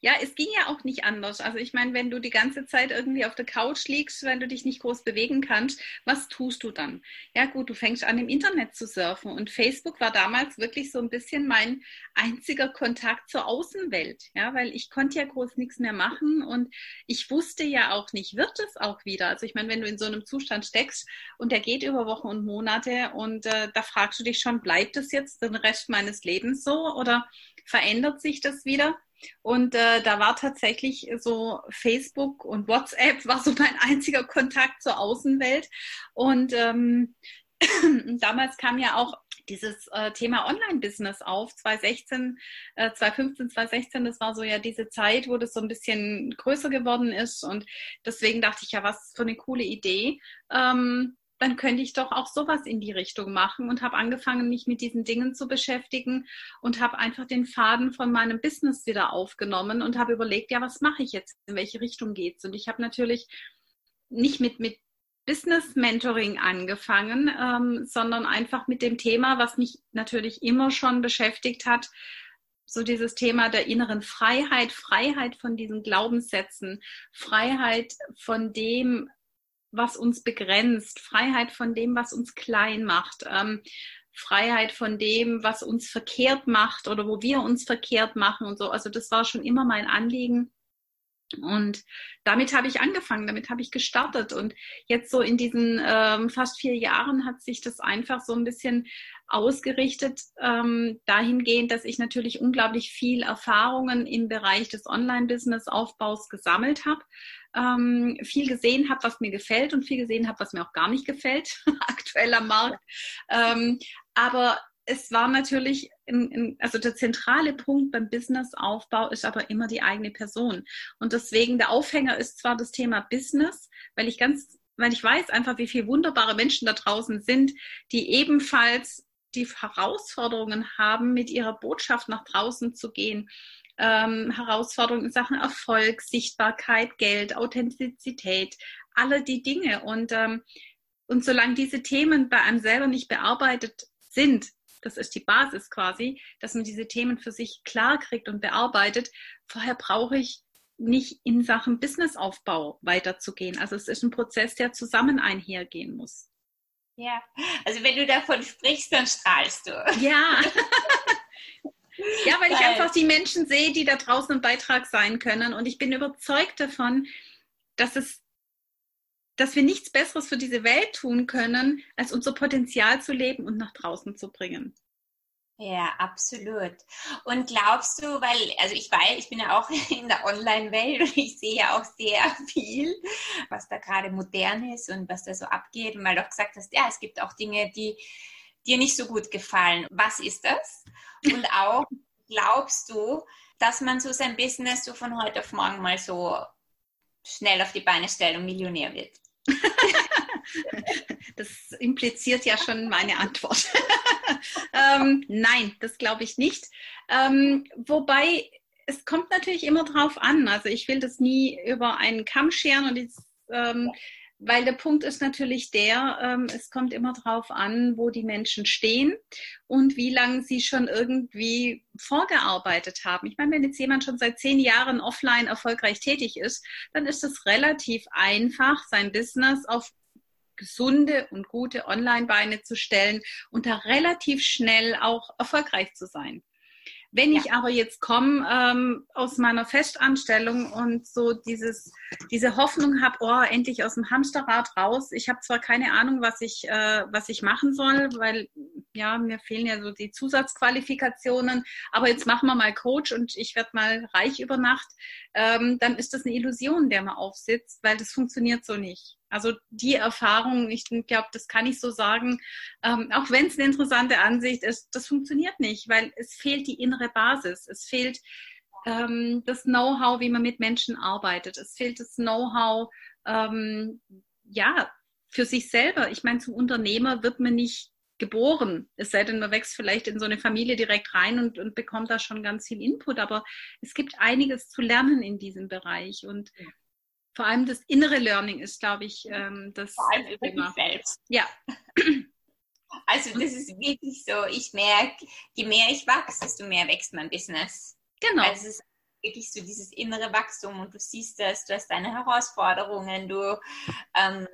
Ja, es ging ja auch nicht anders. Also ich meine, wenn du die ganze Zeit irgendwie auf der Couch liegst, wenn du dich nicht groß bewegen kannst, was tust du dann? Ja gut, du fängst an im Internet zu surfen und Facebook war damals wirklich so ein bisschen mein einziger Kontakt zur Außenwelt, ja, weil ich konnte ja groß nichts mehr machen und ich wusste ja auch nicht, wird es auch wieder? Also ich meine, wenn du in so einem Zustand steckst und der geht über Wochen und Monate und äh, da fragst du dich schon, bleibt es jetzt den Rest meines Lebens so oder verändert sich das wieder? Und äh, da war tatsächlich so Facebook und WhatsApp war so mein einziger Kontakt zur Außenwelt. Und ähm, damals kam ja auch dieses äh, Thema Online-Business auf, 2016, äh, 2015, 2016, das war so ja diese Zeit, wo das so ein bisschen größer geworden ist und deswegen dachte ich ja, was für eine coole Idee. Ähm, dann könnte ich doch auch sowas in die Richtung machen und habe angefangen, mich mit diesen Dingen zu beschäftigen und habe einfach den Faden von meinem Business wieder aufgenommen und habe überlegt, ja, was mache ich jetzt? In welche Richtung geht's? Und ich habe natürlich nicht mit, mit Business Mentoring angefangen, ähm, sondern einfach mit dem Thema, was mich natürlich immer schon beschäftigt hat, so dieses Thema der inneren Freiheit, Freiheit von diesen Glaubenssätzen, Freiheit von dem, was uns begrenzt, Freiheit von dem, was uns klein macht, ähm, Freiheit von dem, was uns verkehrt macht oder wo wir uns verkehrt machen und so. Also das war schon immer mein Anliegen. Und damit habe ich angefangen, damit habe ich gestartet. Und jetzt so in diesen ähm, fast vier Jahren hat sich das einfach so ein bisschen ausgerichtet ähm, dahingehend, dass ich natürlich unglaublich viel Erfahrungen im Bereich des Online-Business-Aufbaus gesammelt habe, ähm, viel gesehen habe, was mir gefällt und viel gesehen habe, was mir auch gar nicht gefällt, aktuell am Markt. Ähm, aber es war natürlich, in, in, also der zentrale Punkt beim Businessaufbau ist aber immer die eigene Person. Und deswegen der Aufhänger ist zwar das Thema Business, weil ich ganz, weil ich weiß einfach, wie viele wunderbare Menschen da draußen sind, die ebenfalls die Herausforderungen haben, mit ihrer Botschaft nach draußen zu gehen. Ähm, Herausforderungen in Sachen Erfolg, Sichtbarkeit, Geld, Authentizität, alle die Dinge. Und, ähm, und solange diese Themen bei einem selber nicht bearbeitet sind, das ist die Basis quasi, dass man diese Themen für sich klar kriegt und bearbeitet, vorher brauche ich nicht in Sachen Businessaufbau weiterzugehen. Also es ist ein Prozess, der zusammen einhergehen muss. Ja, also wenn du davon sprichst, dann strahlst du. Ja. ja, weil ich einfach die Menschen sehe, die da draußen ein Beitrag sein können. Und ich bin überzeugt davon, dass es dass wir nichts Besseres für diese Welt tun können, als unser Potenzial zu leben und nach draußen zu bringen. Ja, absolut. Und glaubst du, weil, also ich weiß, ich bin ja auch in der Online-Welt und ich sehe ja auch sehr viel, was da gerade modern ist und was da so abgeht. Und weil du auch gesagt hast, ja, es gibt auch Dinge, die dir nicht so gut gefallen. Was ist das? Und auch, glaubst du, dass man so sein Business so von heute auf morgen mal so schnell auf die Beine stellt und Millionär wird? das impliziert ja schon meine Antwort. ähm, nein, das glaube ich nicht. Ähm, wobei es kommt natürlich immer drauf an. Also ich will das nie über einen Kamm scheren und jetzt, ähm, weil der Punkt ist natürlich der, ähm, es kommt immer drauf an, wo die Menschen stehen und wie lange sie schon irgendwie vorgearbeitet haben. Ich meine, wenn jetzt jemand schon seit zehn Jahren offline erfolgreich tätig ist, dann ist es relativ einfach, sein Business auf gesunde und gute Online-Beine zu stellen und da relativ schnell auch erfolgreich zu sein. Wenn ich aber jetzt komme ähm, aus meiner Festanstellung und so dieses, diese Hoffnung habe, oh, endlich aus dem Hamsterrad raus. Ich habe zwar keine Ahnung, was ich, äh, was ich machen soll, weil ja, mir fehlen ja so die Zusatzqualifikationen, aber jetzt machen wir mal Coach und ich werde mal reich über Nacht, ähm, dann ist das eine Illusion, der man aufsitzt, weil das funktioniert so nicht. Also die Erfahrung, ich glaube, das kann ich so sagen, ähm, auch wenn es eine interessante Ansicht ist, das funktioniert nicht, weil es fehlt die innere Basis. Es fehlt ähm, das Know-how, wie man mit Menschen arbeitet. Es fehlt das Know-how, ähm, ja, für sich selber. Ich meine, zum Unternehmer wird man nicht geboren. Es sei denn, man wächst vielleicht in so eine Familie direkt rein und, und bekommt da schon ganz viel Input. Aber es gibt einiges zu lernen in diesem Bereich. Und vor allem das innere Learning ist, glaube ich, ähm, das vor allem über dich selbst. Ja. Also das ist wirklich so. Ich merke, je mehr ich wachse, desto mehr wächst mein Business. Genau. Also es ist wirklich so dieses innere Wachstum und du siehst das, du hast deine Herausforderungen, du ähm,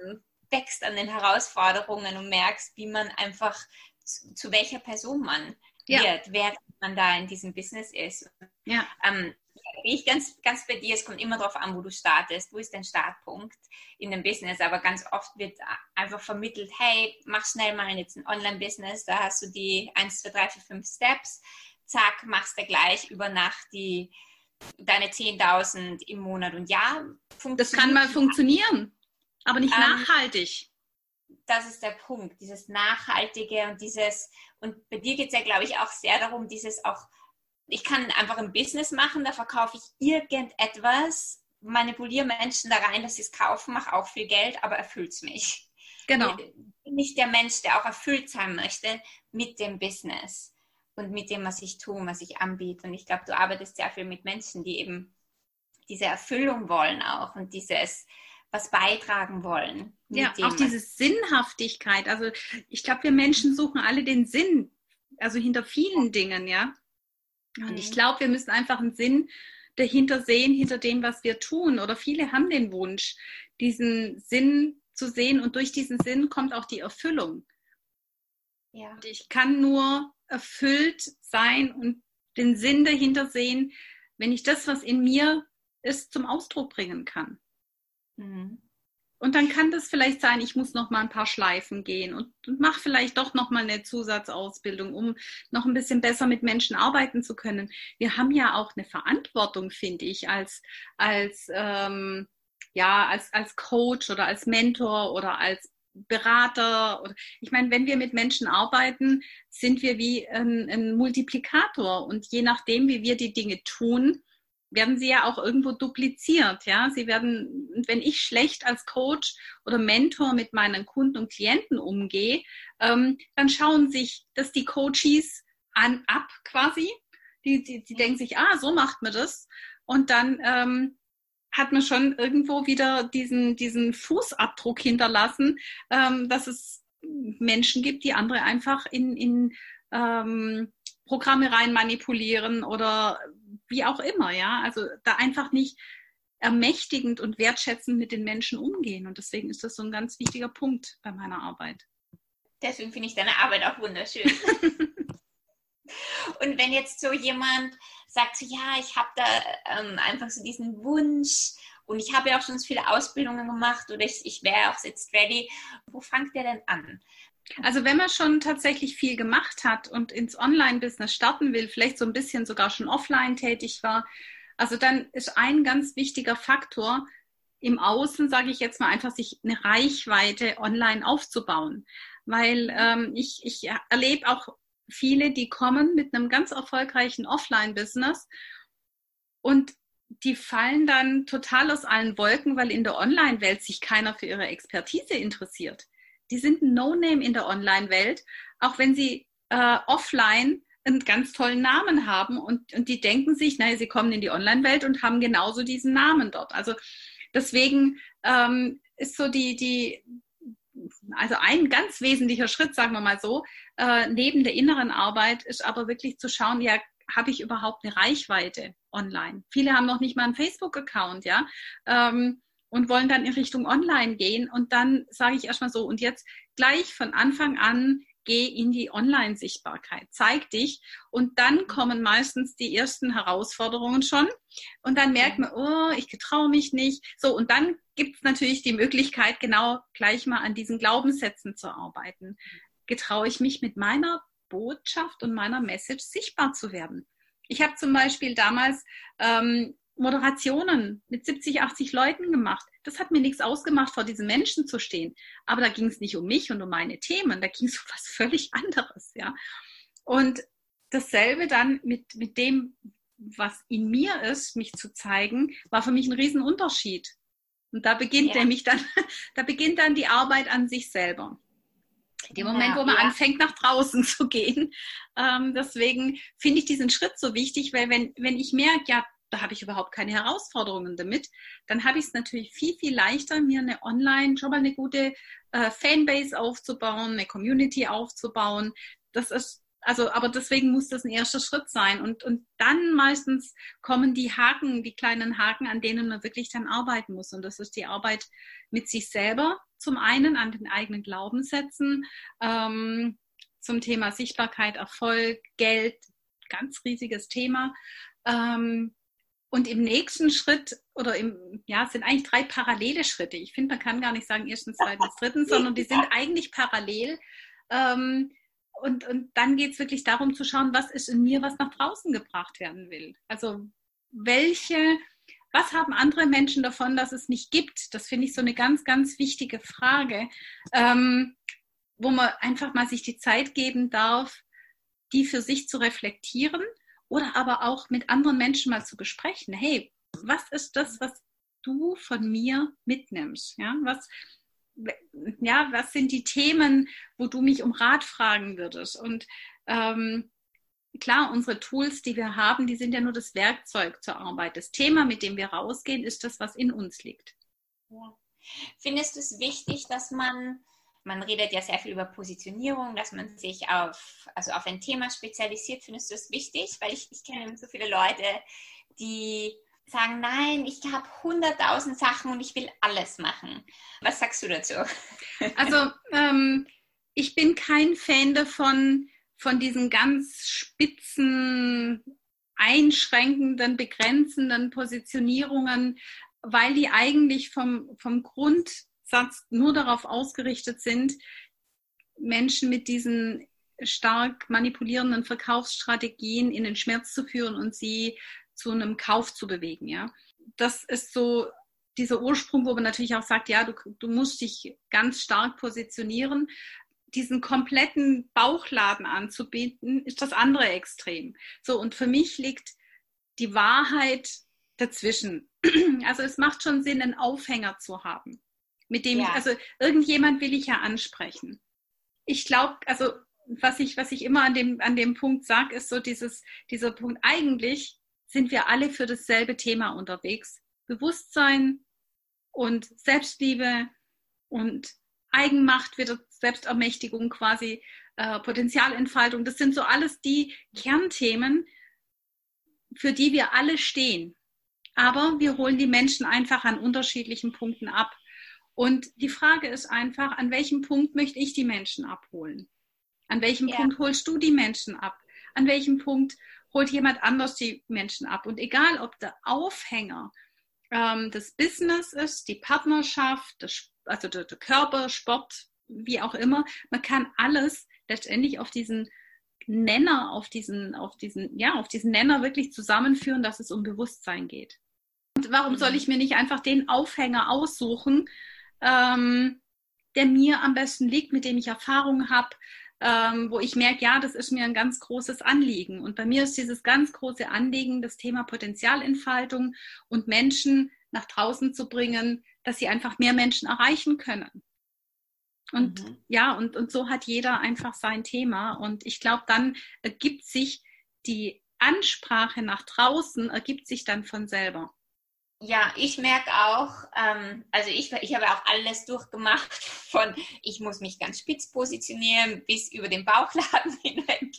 wächst an den Herausforderungen und merkst, wie man einfach zu, zu welcher Person man ja. wird, wer man da in diesem Business ist. Ja. Ähm, bin ich ganz, ganz bei dir. Es kommt immer darauf an, wo du startest. Wo ist dein Startpunkt in dem Business? Aber ganz oft wird einfach vermittelt, hey, mach schnell mal jetzt ein Online-Business. Da hast du die 1, 2, 3, 4, 5 Steps. Zack, machst du gleich über Nacht die, deine 10.000 im Monat und Jahr. Das kann mal funktionieren, aber nicht ähm, nachhaltig. Das ist der Punkt, dieses Nachhaltige und dieses, und bei dir geht es ja, glaube ich, auch sehr darum, dieses auch ich kann einfach ein Business machen, da verkaufe ich irgendetwas, manipuliere Menschen da rein, dass sie es kaufen, mache auch viel Geld, aber erfüllt es mich. Genau. Nicht der Mensch, der auch erfüllt sein möchte mit dem Business und mit dem, was ich tue, was ich anbiete. Und ich glaube, du arbeitest sehr viel mit Menschen, die eben diese Erfüllung wollen auch und dieses was beitragen wollen. Ja, auch diese Sinnhaftigkeit. Also ich glaube, wir Menschen suchen alle den Sinn, also hinter vielen Dingen, ja. Und ich mhm. glaube, wir müssen einfach einen Sinn dahinter sehen, hinter dem, was wir tun. Oder viele haben den Wunsch, diesen Sinn zu sehen und durch diesen Sinn kommt auch die Erfüllung. Ja. Und ich kann nur erfüllt sein und den Sinn dahinter sehen, wenn ich das, was in mir ist, zum Ausdruck bringen kann. Mhm. Und dann kann das vielleicht sein, ich muss noch mal ein paar Schleifen gehen und, mache vielleicht doch noch mal eine Zusatzausbildung, um noch ein bisschen besser mit Menschen arbeiten zu können. Wir haben ja auch eine Verantwortung, finde ich, als als ähm, ja als als Coach oder als Mentor oder als Berater oder ich meine, wenn wir mit Menschen arbeiten, sind wir wie ein, ein Multiplikator und je nachdem, wie wir die Dinge tun, werden sie ja auch irgendwo dupliziert. Ja, sie werden, wenn ich schlecht als Coach oder Mentor mit meinen Kunden und Klienten umgehe, ähm, dann schauen sich das die Coaches an ab quasi. Die, die, die denken sich, ah, so macht man das. Und dann ähm, hat man schon irgendwo wieder diesen, diesen Fußabdruck hinterlassen, ähm, dass es Menschen gibt, die andere einfach in, in ähm, Programme rein manipulieren oder wie auch immer, ja. Also da einfach nicht ermächtigend und wertschätzend mit den Menschen umgehen. Und deswegen ist das so ein ganz wichtiger Punkt bei meiner Arbeit. Deswegen finde ich deine Arbeit auch wunderschön. und wenn jetzt so jemand sagt, so, ja, ich habe da ähm, einfach so diesen Wunsch und ich habe ja auch schon so viele Ausbildungen gemacht oder ich, ich wäre auch jetzt ready, wo fängt der denn an? Also wenn man schon tatsächlich viel gemacht hat und ins Online-Business starten will, vielleicht so ein bisschen sogar schon offline tätig war, also dann ist ein ganz wichtiger Faktor im Außen, sage ich jetzt mal einfach, sich eine Reichweite online aufzubauen. Weil ähm, ich, ich erlebe auch viele, die kommen mit einem ganz erfolgreichen Offline-Business und die fallen dann total aus allen Wolken, weil in der Online-Welt sich keiner für ihre Expertise interessiert die sind ein No-Name in der Online-Welt, auch wenn sie äh, offline einen ganz tollen Namen haben und, und die denken sich, naja, sie kommen in die Online-Welt und haben genauso diesen Namen dort. Also deswegen ähm, ist so die, die, also ein ganz wesentlicher Schritt, sagen wir mal so, äh, neben der inneren Arbeit ist aber wirklich zu schauen, ja, habe ich überhaupt eine Reichweite online? Viele haben noch nicht mal einen Facebook-Account, ja. Ähm, und wollen dann in Richtung Online gehen. Und dann sage ich erstmal so, und jetzt gleich von Anfang an geh in die Online-Sichtbarkeit, zeig dich und dann kommen meistens die ersten Herausforderungen schon und dann merkt man, oh, ich getraue mich nicht. So, und dann gibt es natürlich die Möglichkeit, genau gleich mal an diesen Glaubenssätzen zu arbeiten. Getraue ich mich mit meiner Botschaft und meiner Message sichtbar zu werden? Ich habe zum Beispiel damals ähm, Moderationen mit 70, 80 Leuten gemacht. Das hat mir nichts ausgemacht, vor diesen Menschen zu stehen. Aber da ging es nicht um mich und um meine Themen, da ging es um was völlig anderes, ja. Und dasselbe dann mit, mit dem, was in mir ist, mich zu zeigen, war für mich ein Riesenunterschied. Und da beginnt ja. nämlich dann, da beginnt dann die Arbeit an sich selber. Dem Moment, wo man ja. anfängt, nach draußen zu gehen. Ähm, deswegen finde ich diesen Schritt so wichtig, weil wenn, wenn ich merke, ja, da habe ich überhaupt keine Herausforderungen damit, dann habe ich es natürlich viel, viel leichter, mir eine Online, schon mal eine gute äh, Fanbase aufzubauen, eine Community aufzubauen. Das ist, also, aber deswegen muss das ein erster Schritt sein. Und, und dann meistens kommen die Haken, die kleinen Haken, an denen man wirklich dann arbeiten muss. Und das ist die Arbeit mit sich selber zum einen, an den eigenen Glaubenssätzen, ähm, zum Thema Sichtbarkeit, Erfolg, Geld, ganz riesiges Thema. Ähm, und im nächsten Schritt oder im, ja, es sind eigentlich drei parallele Schritte. Ich finde, man kann gar nicht sagen erstens, zweitens, drittens, sondern die sind eigentlich parallel. Ähm, und, und dann geht es wirklich darum zu schauen, was ist in mir, was nach draußen gebracht werden will. Also welche, was haben andere Menschen davon, dass es mich gibt? Das finde ich so eine ganz, ganz wichtige Frage, ähm, wo man einfach mal sich die Zeit geben darf, die für sich zu reflektieren oder aber auch mit anderen Menschen mal zu besprechen. Hey, was ist das, was du von mir mitnimmst? Ja, was, ja, was sind die Themen, wo du mich um Rat fragen würdest? Und ähm, klar, unsere Tools, die wir haben, die sind ja nur das Werkzeug zur Arbeit. Das Thema, mit dem wir rausgehen, ist das, was in uns liegt. Ja. Findest du es wichtig, dass man, man redet ja sehr viel über Positionierung, dass man sich auf, also auf ein Thema spezialisiert, findest du es wichtig? Weil ich, ich kenne so viele Leute, die sagen, nein, ich habe hunderttausend Sachen und ich will alles machen. Was sagst du dazu? Also ähm, ich bin kein Fan davon, von diesen ganz spitzen, einschränkenden, begrenzenden Positionierungen, weil die eigentlich vom, vom Grundsatz nur darauf ausgerichtet sind, Menschen mit diesen stark manipulierenden Verkaufsstrategien in den Schmerz zu führen und sie zu einem Kauf zu bewegen. Ja, das ist so dieser Ursprung, wo man natürlich auch sagt, ja, du, du musst dich ganz stark positionieren diesen kompletten Bauchladen anzubieten, ist das andere Extrem. So, und für mich liegt die Wahrheit dazwischen. Also es macht schon Sinn, einen Aufhänger zu haben, mit dem ja. ich, also irgendjemand will ich ja ansprechen. Ich glaube, also was ich, was ich immer an dem, an dem Punkt sage, ist so dieses, dieser Punkt, eigentlich sind wir alle für dasselbe Thema unterwegs. Bewusstsein und Selbstliebe und Eigenmacht, wieder Selbstermächtigung quasi, äh, Potenzialentfaltung. Das sind so alles die Kernthemen, für die wir alle stehen. Aber wir holen die Menschen einfach an unterschiedlichen Punkten ab. Und die Frage ist einfach, an welchem Punkt möchte ich die Menschen abholen? An welchem ja. Punkt holst du die Menschen ab? An welchem Punkt holt jemand anders die Menschen ab? Und egal, ob der Aufhänger ähm, das Business ist, die Partnerschaft, das also der, der Körper, Sport, wie auch immer. Man kann alles letztendlich auf diesen Nenner, auf diesen, auf diesen, ja, auf diesen Nenner wirklich zusammenführen, dass es um Bewusstsein geht. Und warum soll ich mir nicht einfach den Aufhänger aussuchen, ähm, der mir am besten liegt, mit dem ich Erfahrung habe, ähm, wo ich merke, ja, das ist mir ein ganz großes Anliegen. Und bei mir ist dieses ganz große Anliegen das Thema Potenzialentfaltung und Menschen nach draußen zu bringen, dass sie einfach mehr Menschen erreichen können. Und mhm. ja, und, und so hat jeder einfach sein Thema. Und ich glaube, dann ergibt sich die Ansprache nach draußen, ergibt sich dann von selber. Ja, ich merke auch, ähm, also ich, ich habe auch alles durchgemacht, von ich muss mich ganz spitz positionieren bis über den Bauchladen hinweg.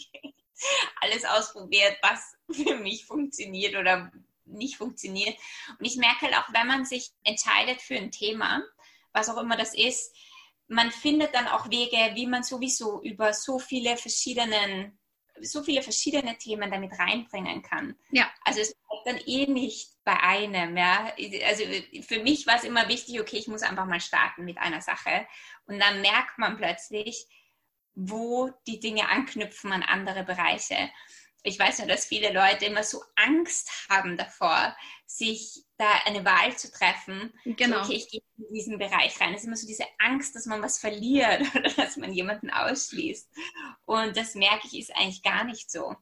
Alles ausprobiert, was für mich funktioniert oder nicht funktioniert. Und ich merke halt auch, wenn man sich entscheidet für ein Thema, was auch immer das ist, man findet dann auch Wege, wie man sowieso über so viele verschiedene, so viele verschiedene Themen damit reinbringen kann. Ja. Also es bleibt dann eh nicht bei einem. Ja. Also für mich war es immer wichtig, okay, ich muss einfach mal starten mit einer Sache. Und dann merkt man plötzlich, wo die Dinge anknüpfen an andere Bereiche ich weiß nur, dass viele Leute immer so Angst haben davor, sich da eine Wahl zu treffen. Genau. So, okay, ich gehe in diesen Bereich rein. Es ist immer so diese Angst, dass man was verliert oder dass man jemanden ausschließt. Und das merke ich, ist eigentlich gar nicht so.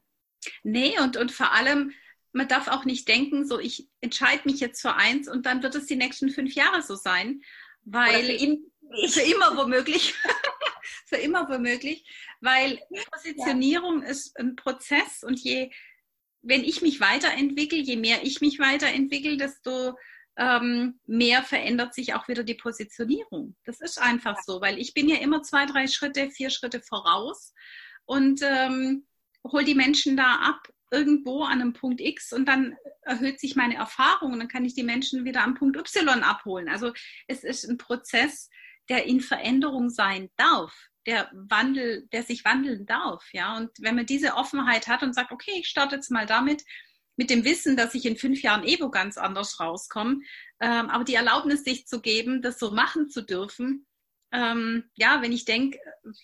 Nee, und, und vor allem, man darf auch nicht denken, so ich entscheide mich jetzt für eins und dann wird es die nächsten fünf Jahre so sein. Weil für, ihn, für immer womöglich. für immer womöglich, weil Positionierung ja. ist ein Prozess und je, wenn ich mich weiterentwickle, je mehr ich mich weiterentwickle, desto ähm, mehr verändert sich auch wieder die Positionierung. Das ist einfach so, weil ich bin ja immer zwei, drei Schritte, vier Schritte voraus und ähm, hole die Menschen da ab irgendwo an einem Punkt X und dann erhöht sich meine Erfahrung und dann kann ich die Menschen wieder am Punkt Y abholen. Also es ist ein Prozess, der in Veränderung sein darf der Wandel, der sich wandeln darf, ja. Und wenn man diese Offenheit hat und sagt, okay, ich starte jetzt mal damit, mit dem Wissen, dass ich in fünf Jahren Evo ganz anders rauskomme, ähm, aber die Erlaubnis sich zu geben, das so machen zu dürfen, ähm, ja, wenn ich denke,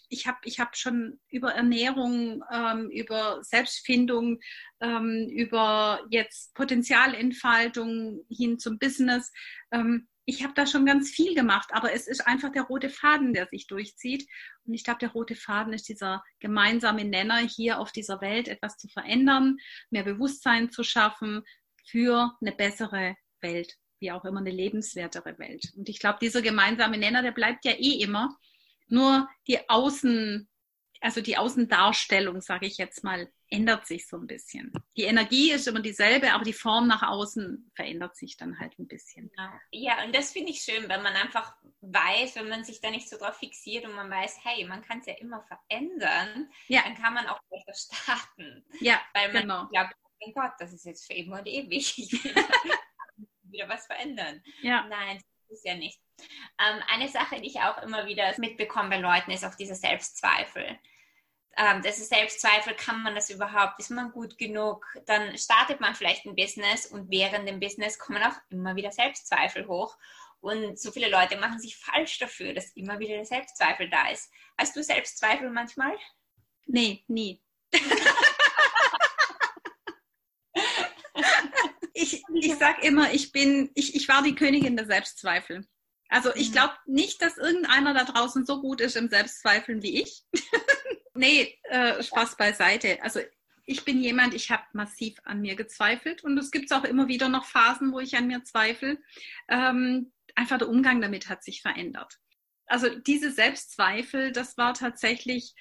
ich habe ich hab schon über Ernährung, ähm, über Selbstfindung, ähm, über jetzt Potenzialentfaltung hin zum Business, ähm, ich habe da schon ganz viel gemacht, aber es ist einfach der rote Faden, der sich durchzieht. Und ich glaube, der rote Faden ist dieser gemeinsame Nenner, hier auf dieser Welt etwas zu verändern, mehr Bewusstsein zu schaffen für eine bessere Welt. Wie auch immer eine lebenswertere Welt. Und ich glaube, dieser gemeinsame Nenner, der bleibt ja eh immer. Nur die Außen, also die Außendarstellung, sage ich jetzt mal, ändert sich so ein bisschen. Die Energie ist immer dieselbe, aber die Form nach außen verändert sich dann halt ein bisschen. Ja, und das finde ich schön, wenn man einfach weiß, wenn man sich da nicht so drauf fixiert und man weiß, hey, man kann es ja immer verändern, ja. dann kann man auch weiter starten. Ja, weil man genau. glaubt, oh mein Gott, das ist jetzt für immer und ewig. Wieder was verändern. Ja. Nein, das ist ja nicht. Ähm, eine Sache, die ich auch immer wieder mitbekomme bei Leuten, ist auch dieser Selbstzweifel ähm, das ist Selbstzweifel, kann man das überhaupt, ist man gut genug, dann startet man vielleicht ein Business und während dem Business kommen auch immer wieder Selbstzweifel hoch. Und so viele Leute machen sich falsch dafür, dass immer wieder der Selbstzweifel da ist. Hast du Selbstzweifel manchmal? Nee, nie. ich, ich sag immer, ich bin, ich, ich war die Königin der Selbstzweifel. Also ich mhm. glaube nicht, dass irgendeiner da draußen so gut ist im Selbstzweifeln wie ich. nee, äh, Spaß beiseite. Also ich bin jemand, ich habe massiv an mir gezweifelt und es gibt auch immer wieder noch Phasen, wo ich an mir zweifle. Ähm, einfach der Umgang damit hat sich verändert. Also diese Selbstzweifel, das war tatsächlich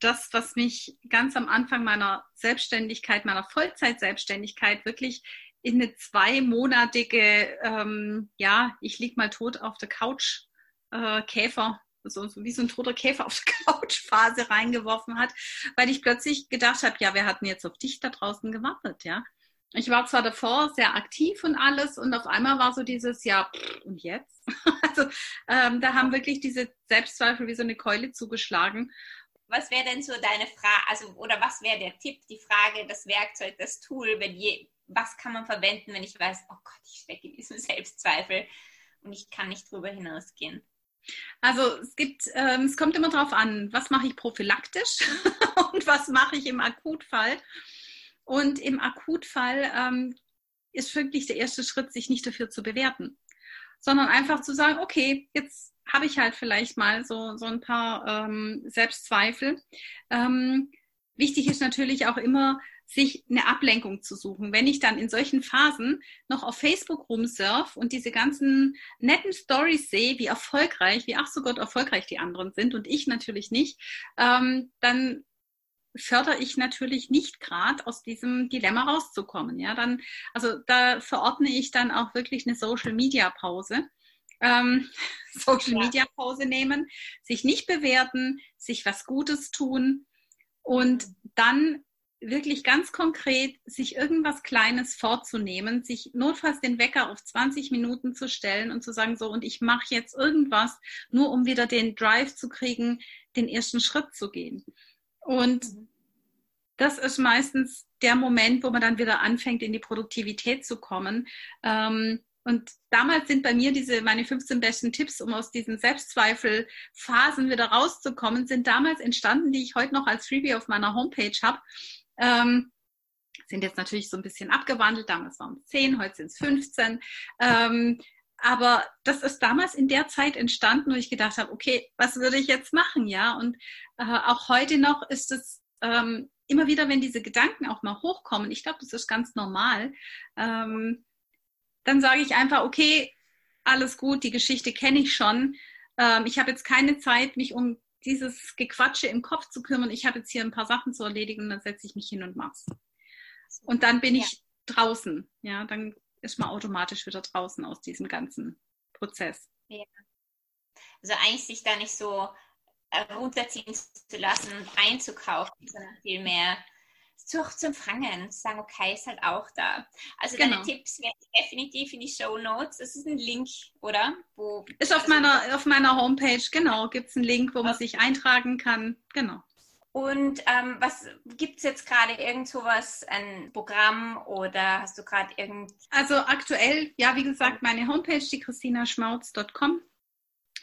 das, was mich ganz am Anfang meiner Selbstständigkeit, meiner Vollzeit-Selbstständigkeit wirklich in eine zweimonatige, ähm, ja, ich lieg mal tot auf der Couch, äh, Käfer, so, so wie so ein toter Käfer auf der Couch-Phase reingeworfen hat, weil ich plötzlich gedacht habe, ja, wir hatten jetzt auf dich da draußen gewartet, ja. Ich war zwar davor sehr aktiv und alles und auf einmal war so dieses, ja, pff, und jetzt? also ähm, da haben wirklich diese Selbstzweifel wie so eine Keule zugeschlagen. Was wäre denn so deine Frage, also oder was wäre der Tipp, die Frage, das Werkzeug, das Tool, wenn je, was kann man verwenden, wenn ich weiß, oh Gott, ich stecke in diesem Selbstzweifel und ich kann nicht drüber hinausgehen? Also es gibt, ähm, es kommt immer darauf an, was mache ich prophylaktisch und was mache ich im Akutfall. Und im Akutfall ähm, ist wirklich der erste Schritt, sich nicht dafür zu bewerten, sondern einfach zu sagen, okay, jetzt habe ich halt vielleicht mal so, so ein paar ähm, Selbstzweifel. Ähm, wichtig ist natürlich auch immer, sich eine Ablenkung zu suchen. Wenn ich dann in solchen Phasen noch auf Facebook rumsurf und diese ganzen netten Stories sehe, wie erfolgreich, wie ach so Gott erfolgreich die anderen sind und ich natürlich nicht, ähm, dann fördere ich natürlich nicht gerade aus diesem Dilemma rauszukommen. Ja, dann, also da verordne ich dann auch wirklich eine Social Media Pause. Ähm, Social Media Pause nehmen, sich nicht bewerten, sich was Gutes tun und dann wirklich ganz konkret sich irgendwas Kleines vorzunehmen, sich notfalls den Wecker auf 20 Minuten zu stellen und zu sagen, so, und ich mache jetzt irgendwas, nur um wieder den Drive zu kriegen, den ersten Schritt zu gehen. Und mhm. das ist meistens der Moment, wo man dann wieder anfängt, in die Produktivität zu kommen. Ähm, und damals sind bei mir diese, meine 15 besten Tipps, um aus diesen Selbstzweifelphasen wieder rauszukommen, sind damals entstanden, die ich heute noch als Freebie auf meiner Homepage habe. Ähm, sind jetzt natürlich so ein bisschen abgewandelt. Damals waren es 10, heute sind es 15. Ähm, aber das ist damals in der Zeit entstanden, wo ich gedacht habe, okay, was würde ich jetzt machen, ja? Und äh, auch heute noch ist es ähm, immer wieder, wenn diese Gedanken auch mal hochkommen, ich glaube, das ist ganz normal, ähm, dann sage ich einfach, okay, alles gut, die Geschichte kenne ich schon. Ähm, ich habe jetzt keine Zeit, mich um dieses Gequatsche im Kopf zu kümmern. Ich habe jetzt hier ein paar Sachen zu erledigen und dann setze ich mich hin und mach's. Und dann bin ich ja. draußen. Ja, dann ist man automatisch wieder draußen aus diesem ganzen Prozess. Ja. Also eigentlich sich da nicht so runterziehen zu lassen, einzukaufen, sondern vielmehr zu, zu empfangen, zu sagen, okay, ist halt auch da. Also genau. deine Tipps werden definitiv in die Show Notes. Es ist ein Link, oder? Wo, ist auf, also, meiner, auf meiner Homepage, genau, gibt es einen Link, wo man sich eintragen kann. Genau. Und ähm, was gibt es jetzt gerade irgend sowas, ein Programm oder hast du gerade irgend... Also aktuell, ja, wie gesagt, meine Homepage, die christinaschmautz.com.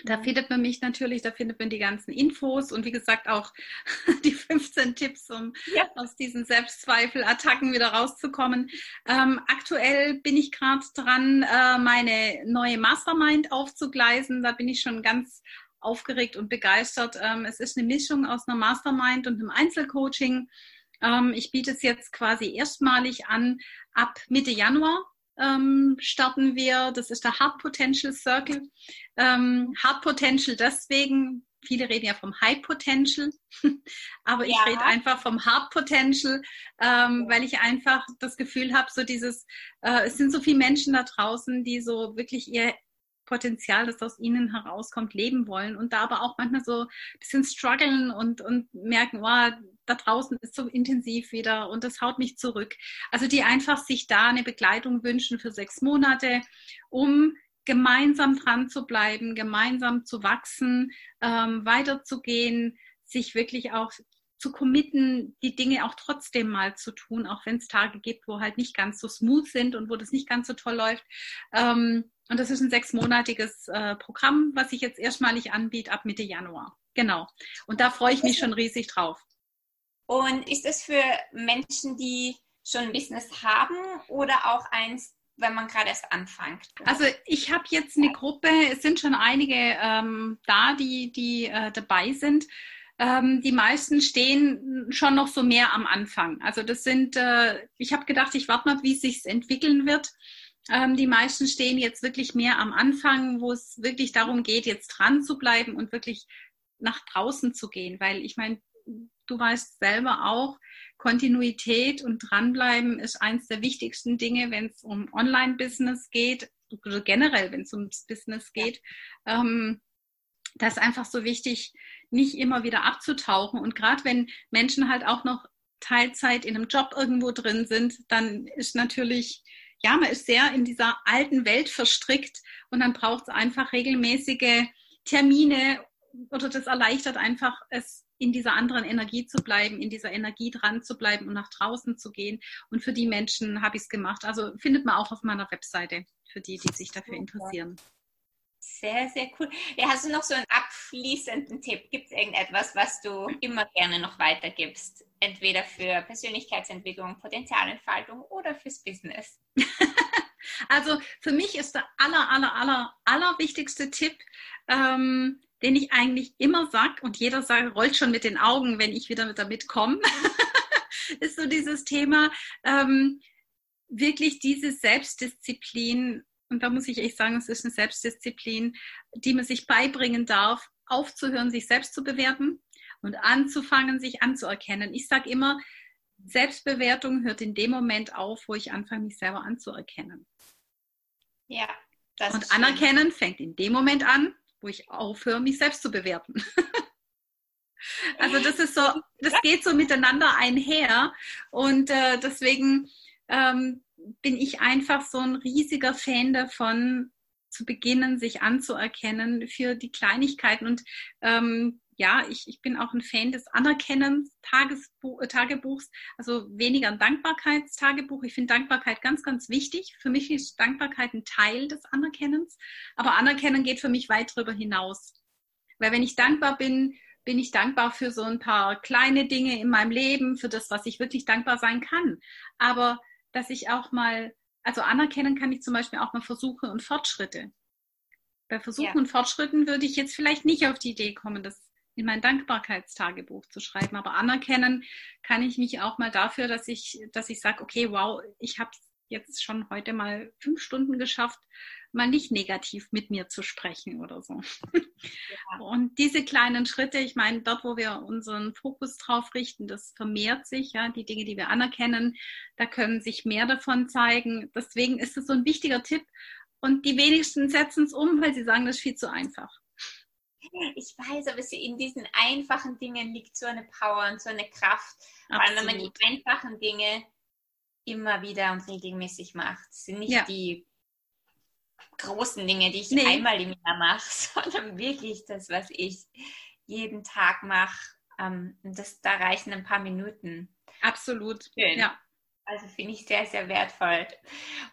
Da findet man mich natürlich, da findet man die ganzen Infos und wie gesagt auch die 15 Tipps, um ja. aus diesen Selbstzweifel-Attacken wieder rauszukommen. Ähm, aktuell bin ich gerade dran, äh, meine neue Mastermind aufzugleisen. Da bin ich schon ganz aufgeregt und begeistert. Ähm, es ist eine Mischung aus einer Mastermind und einem Einzelcoaching. Ähm, ich biete es jetzt quasi erstmalig an ab Mitte Januar ähm, starten wir. Das ist der Heart Potential Circle. Ähm, Heart Potential deswegen, viele reden ja vom High Potential, aber ich ja. rede einfach vom Heart Potential, ähm, weil ich einfach das Gefühl habe, so dieses, äh, es sind so viele Menschen da draußen, die so wirklich ihr Potenzial, das aus ihnen herauskommt, leben wollen und da aber auch manchmal so ein bisschen strugglen und, und merken, oh, da draußen ist so intensiv wieder und das haut mich zurück. Also die einfach sich da eine Begleitung wünschen für sechs Monate, um gemeinsam dran zu bleiben, gemeinsam zu wachsen, ähm, weiterzugehen, sich wirklich auch zu committen, die Dinge auch trotzdem mal zu tun, auch wenn es Tage gibt, wo halt nicht ganz so smooth sind und wo das nicht ganz so toll läuft. Ähm, und das ist ein sechsmonatiges äh, Programm, was ich jetzt erstmalig anbiete ab Mitte Januar. Genau. Und da freue ich mich schon riesig drauf. Und ist das für Menschen, die schon ein Business haben oder auch eins, wenn man gerade erst anfängt? Also ich habe jetzt eine Gruppe, es sind schon einige ähm, da, die, die äh, dabei sind. Ähm, die meisten stehen schon noch so mehr am Anfang. Also das sind, äh, ich habe gedacht, ich warte mal, wie es sich entwickeln wird. Ähm, die meisten stehen jetzt wirklich mehr am Anfang, wo es wirklich darum geht, jetzt dran zu bleiben und wirklich nach draußen zu gehen. Weil ich meine, du weißt selber auch, Kontinuität und dranbleiben ist eines der wichtigsten Dinge, wenn es um Online-Business geht oder generell, wenn es ums Business geht. Ähm, das ist einfach so wichtig, nicht immer wieder abzutauchen. Und gerade wenn Menschen halt auch noch Teilzeit in einem Job irgendwo drin sind, dann ist natürlich, ja, man ist sehr in dieser alten Welt verstrickt und dann braucht es einfach regelmäßige Termine oder das erleichtert einfach es in dieser anderen Energie zu bleiben, in dieser Energie dran zu bleiben und nach draußen zu gehen. Und für die Menschen habe ich es gemacht. Also findet man auch auf meiner Webseite für die, die sich dafür interessieren. Sehr, sehr cool. Ja, hast du noch so einen abschließenden Tipp? Gibt es irgendetwas, was du immer gerne noch weitergibst? Entweder für Persönlichkeitsentwicklung, Potenzialentfaltung oder fürs Business? also für mich ist der aller, aller, aller, aller wichtigste Tipp, ähm, den ich eigentlich immer sage und jeder sagt, rollt schon mit den Augen, wenn ich wieder damit komme, ist so dieses Thema, ähm, wirklich diese Selbstdisziplin, und da muss ich echt sagen, es ist eine Selbstdisziplin, die man sich beibringen darf, aufzuhören, sich selbst zu bewerten und anzufangen, sich anzuerkennen. Ich sage immer, Selbstbewertung hört in dem Moment auf, wo ich anfange, mich selber anzuerkennen. Ja. Das und Anerkennen fängt in dem Moment an, wo ich aufhöre, mich selbst zu bewerten. also das ist so, das geht so miteinander einher und äh, deswegen ähm, bin ich einfach so ein riesiger Fan davon, zu beginnen, sich anzuerkennen für die Kleinigkeiten und ähm, ja, ich, ich bin auch ein Fan des Anerkennens äh, Tagebuchs, also weniger ein Dankbarkeitstagebuch. Ich finde Dankbarkeit ganz, ganz wichtig. Für mich ist Dankbarkeit ein Teil des Anerkennens, aber Anerkennen geht für mich weit darüber hinaus. Weil wenn ich dankbar bin, bin ich dankbar für so ein paar kleine Dinge in meinem Leben, für das, was ich wirklich dankbar sein kann. Aber dass ich auch mal, also anerkennen kann ich zum Beispiel auch mal Versuche und Fortschritte. Bei Versuchen ja. und Fortschritten würde ich jetzt vielleicht nicht auf die Idee kommen, das in mein Dankbarkeitstagebuch zu schreiben. Aber anerkennen kann ich mich auch mal dafür, dass ich, dass ich sage, okay, wow, ich habe jetzt schon heute mal fünf Stunden geschafft, mal nicht negativ mit mir zu sprechen oder so. Ja. Und diese kleinen Schritte, ich meine, dort, wo wir unseren Fokus drauf richten, das vermehrt sich, ja, die Dinge, die wir anerkennen, da können sich mehr davon zeigen. Deswegen ist es so ein wichtiger Tipp. Und die wenigsten setzen es um, weil sie sagen, das ist viel zu einfach. Ich weiß, aber in diesen einfachen Dingen liegt so eine Power und so eine Kraft. Vor allem, wenn man die einfachen Dinge immer wieder und regelmäßig macht. Sind nicht ja. die großen Dinge, die ich nee. einmal im Jahr mache, sondern wirklich das, was ich jeden Tag mache. Ähm, das, da reichen ein paar Minuten. Absolut. Schön. Ja. Also finde ich sehr, sehr wertvoll.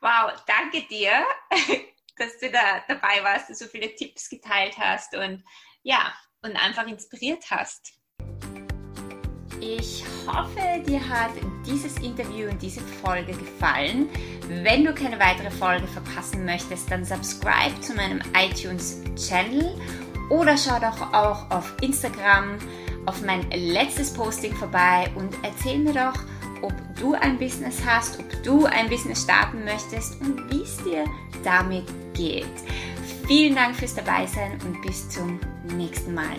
Wow, danke dir, dass du da dabei warst, und so viele Tipps geteilt hast und ja, und einfach inspiriert hast. Ich hoffe, dir hat dieses Interview und diese Folge gefallen. Wenn du keine weitere Folge verpassen möchtest, dann subscribe zu meinem iTunes-Channel oder schau doch auch auf Instagram auf mein letztes Posting vorbei und erzähl mir doch, ob du ein Business hast, ob du ein Business starten möchtest und wie es dir damit geht. Vielen Dank fürs Dabeisein und bis zum nächsten Mal.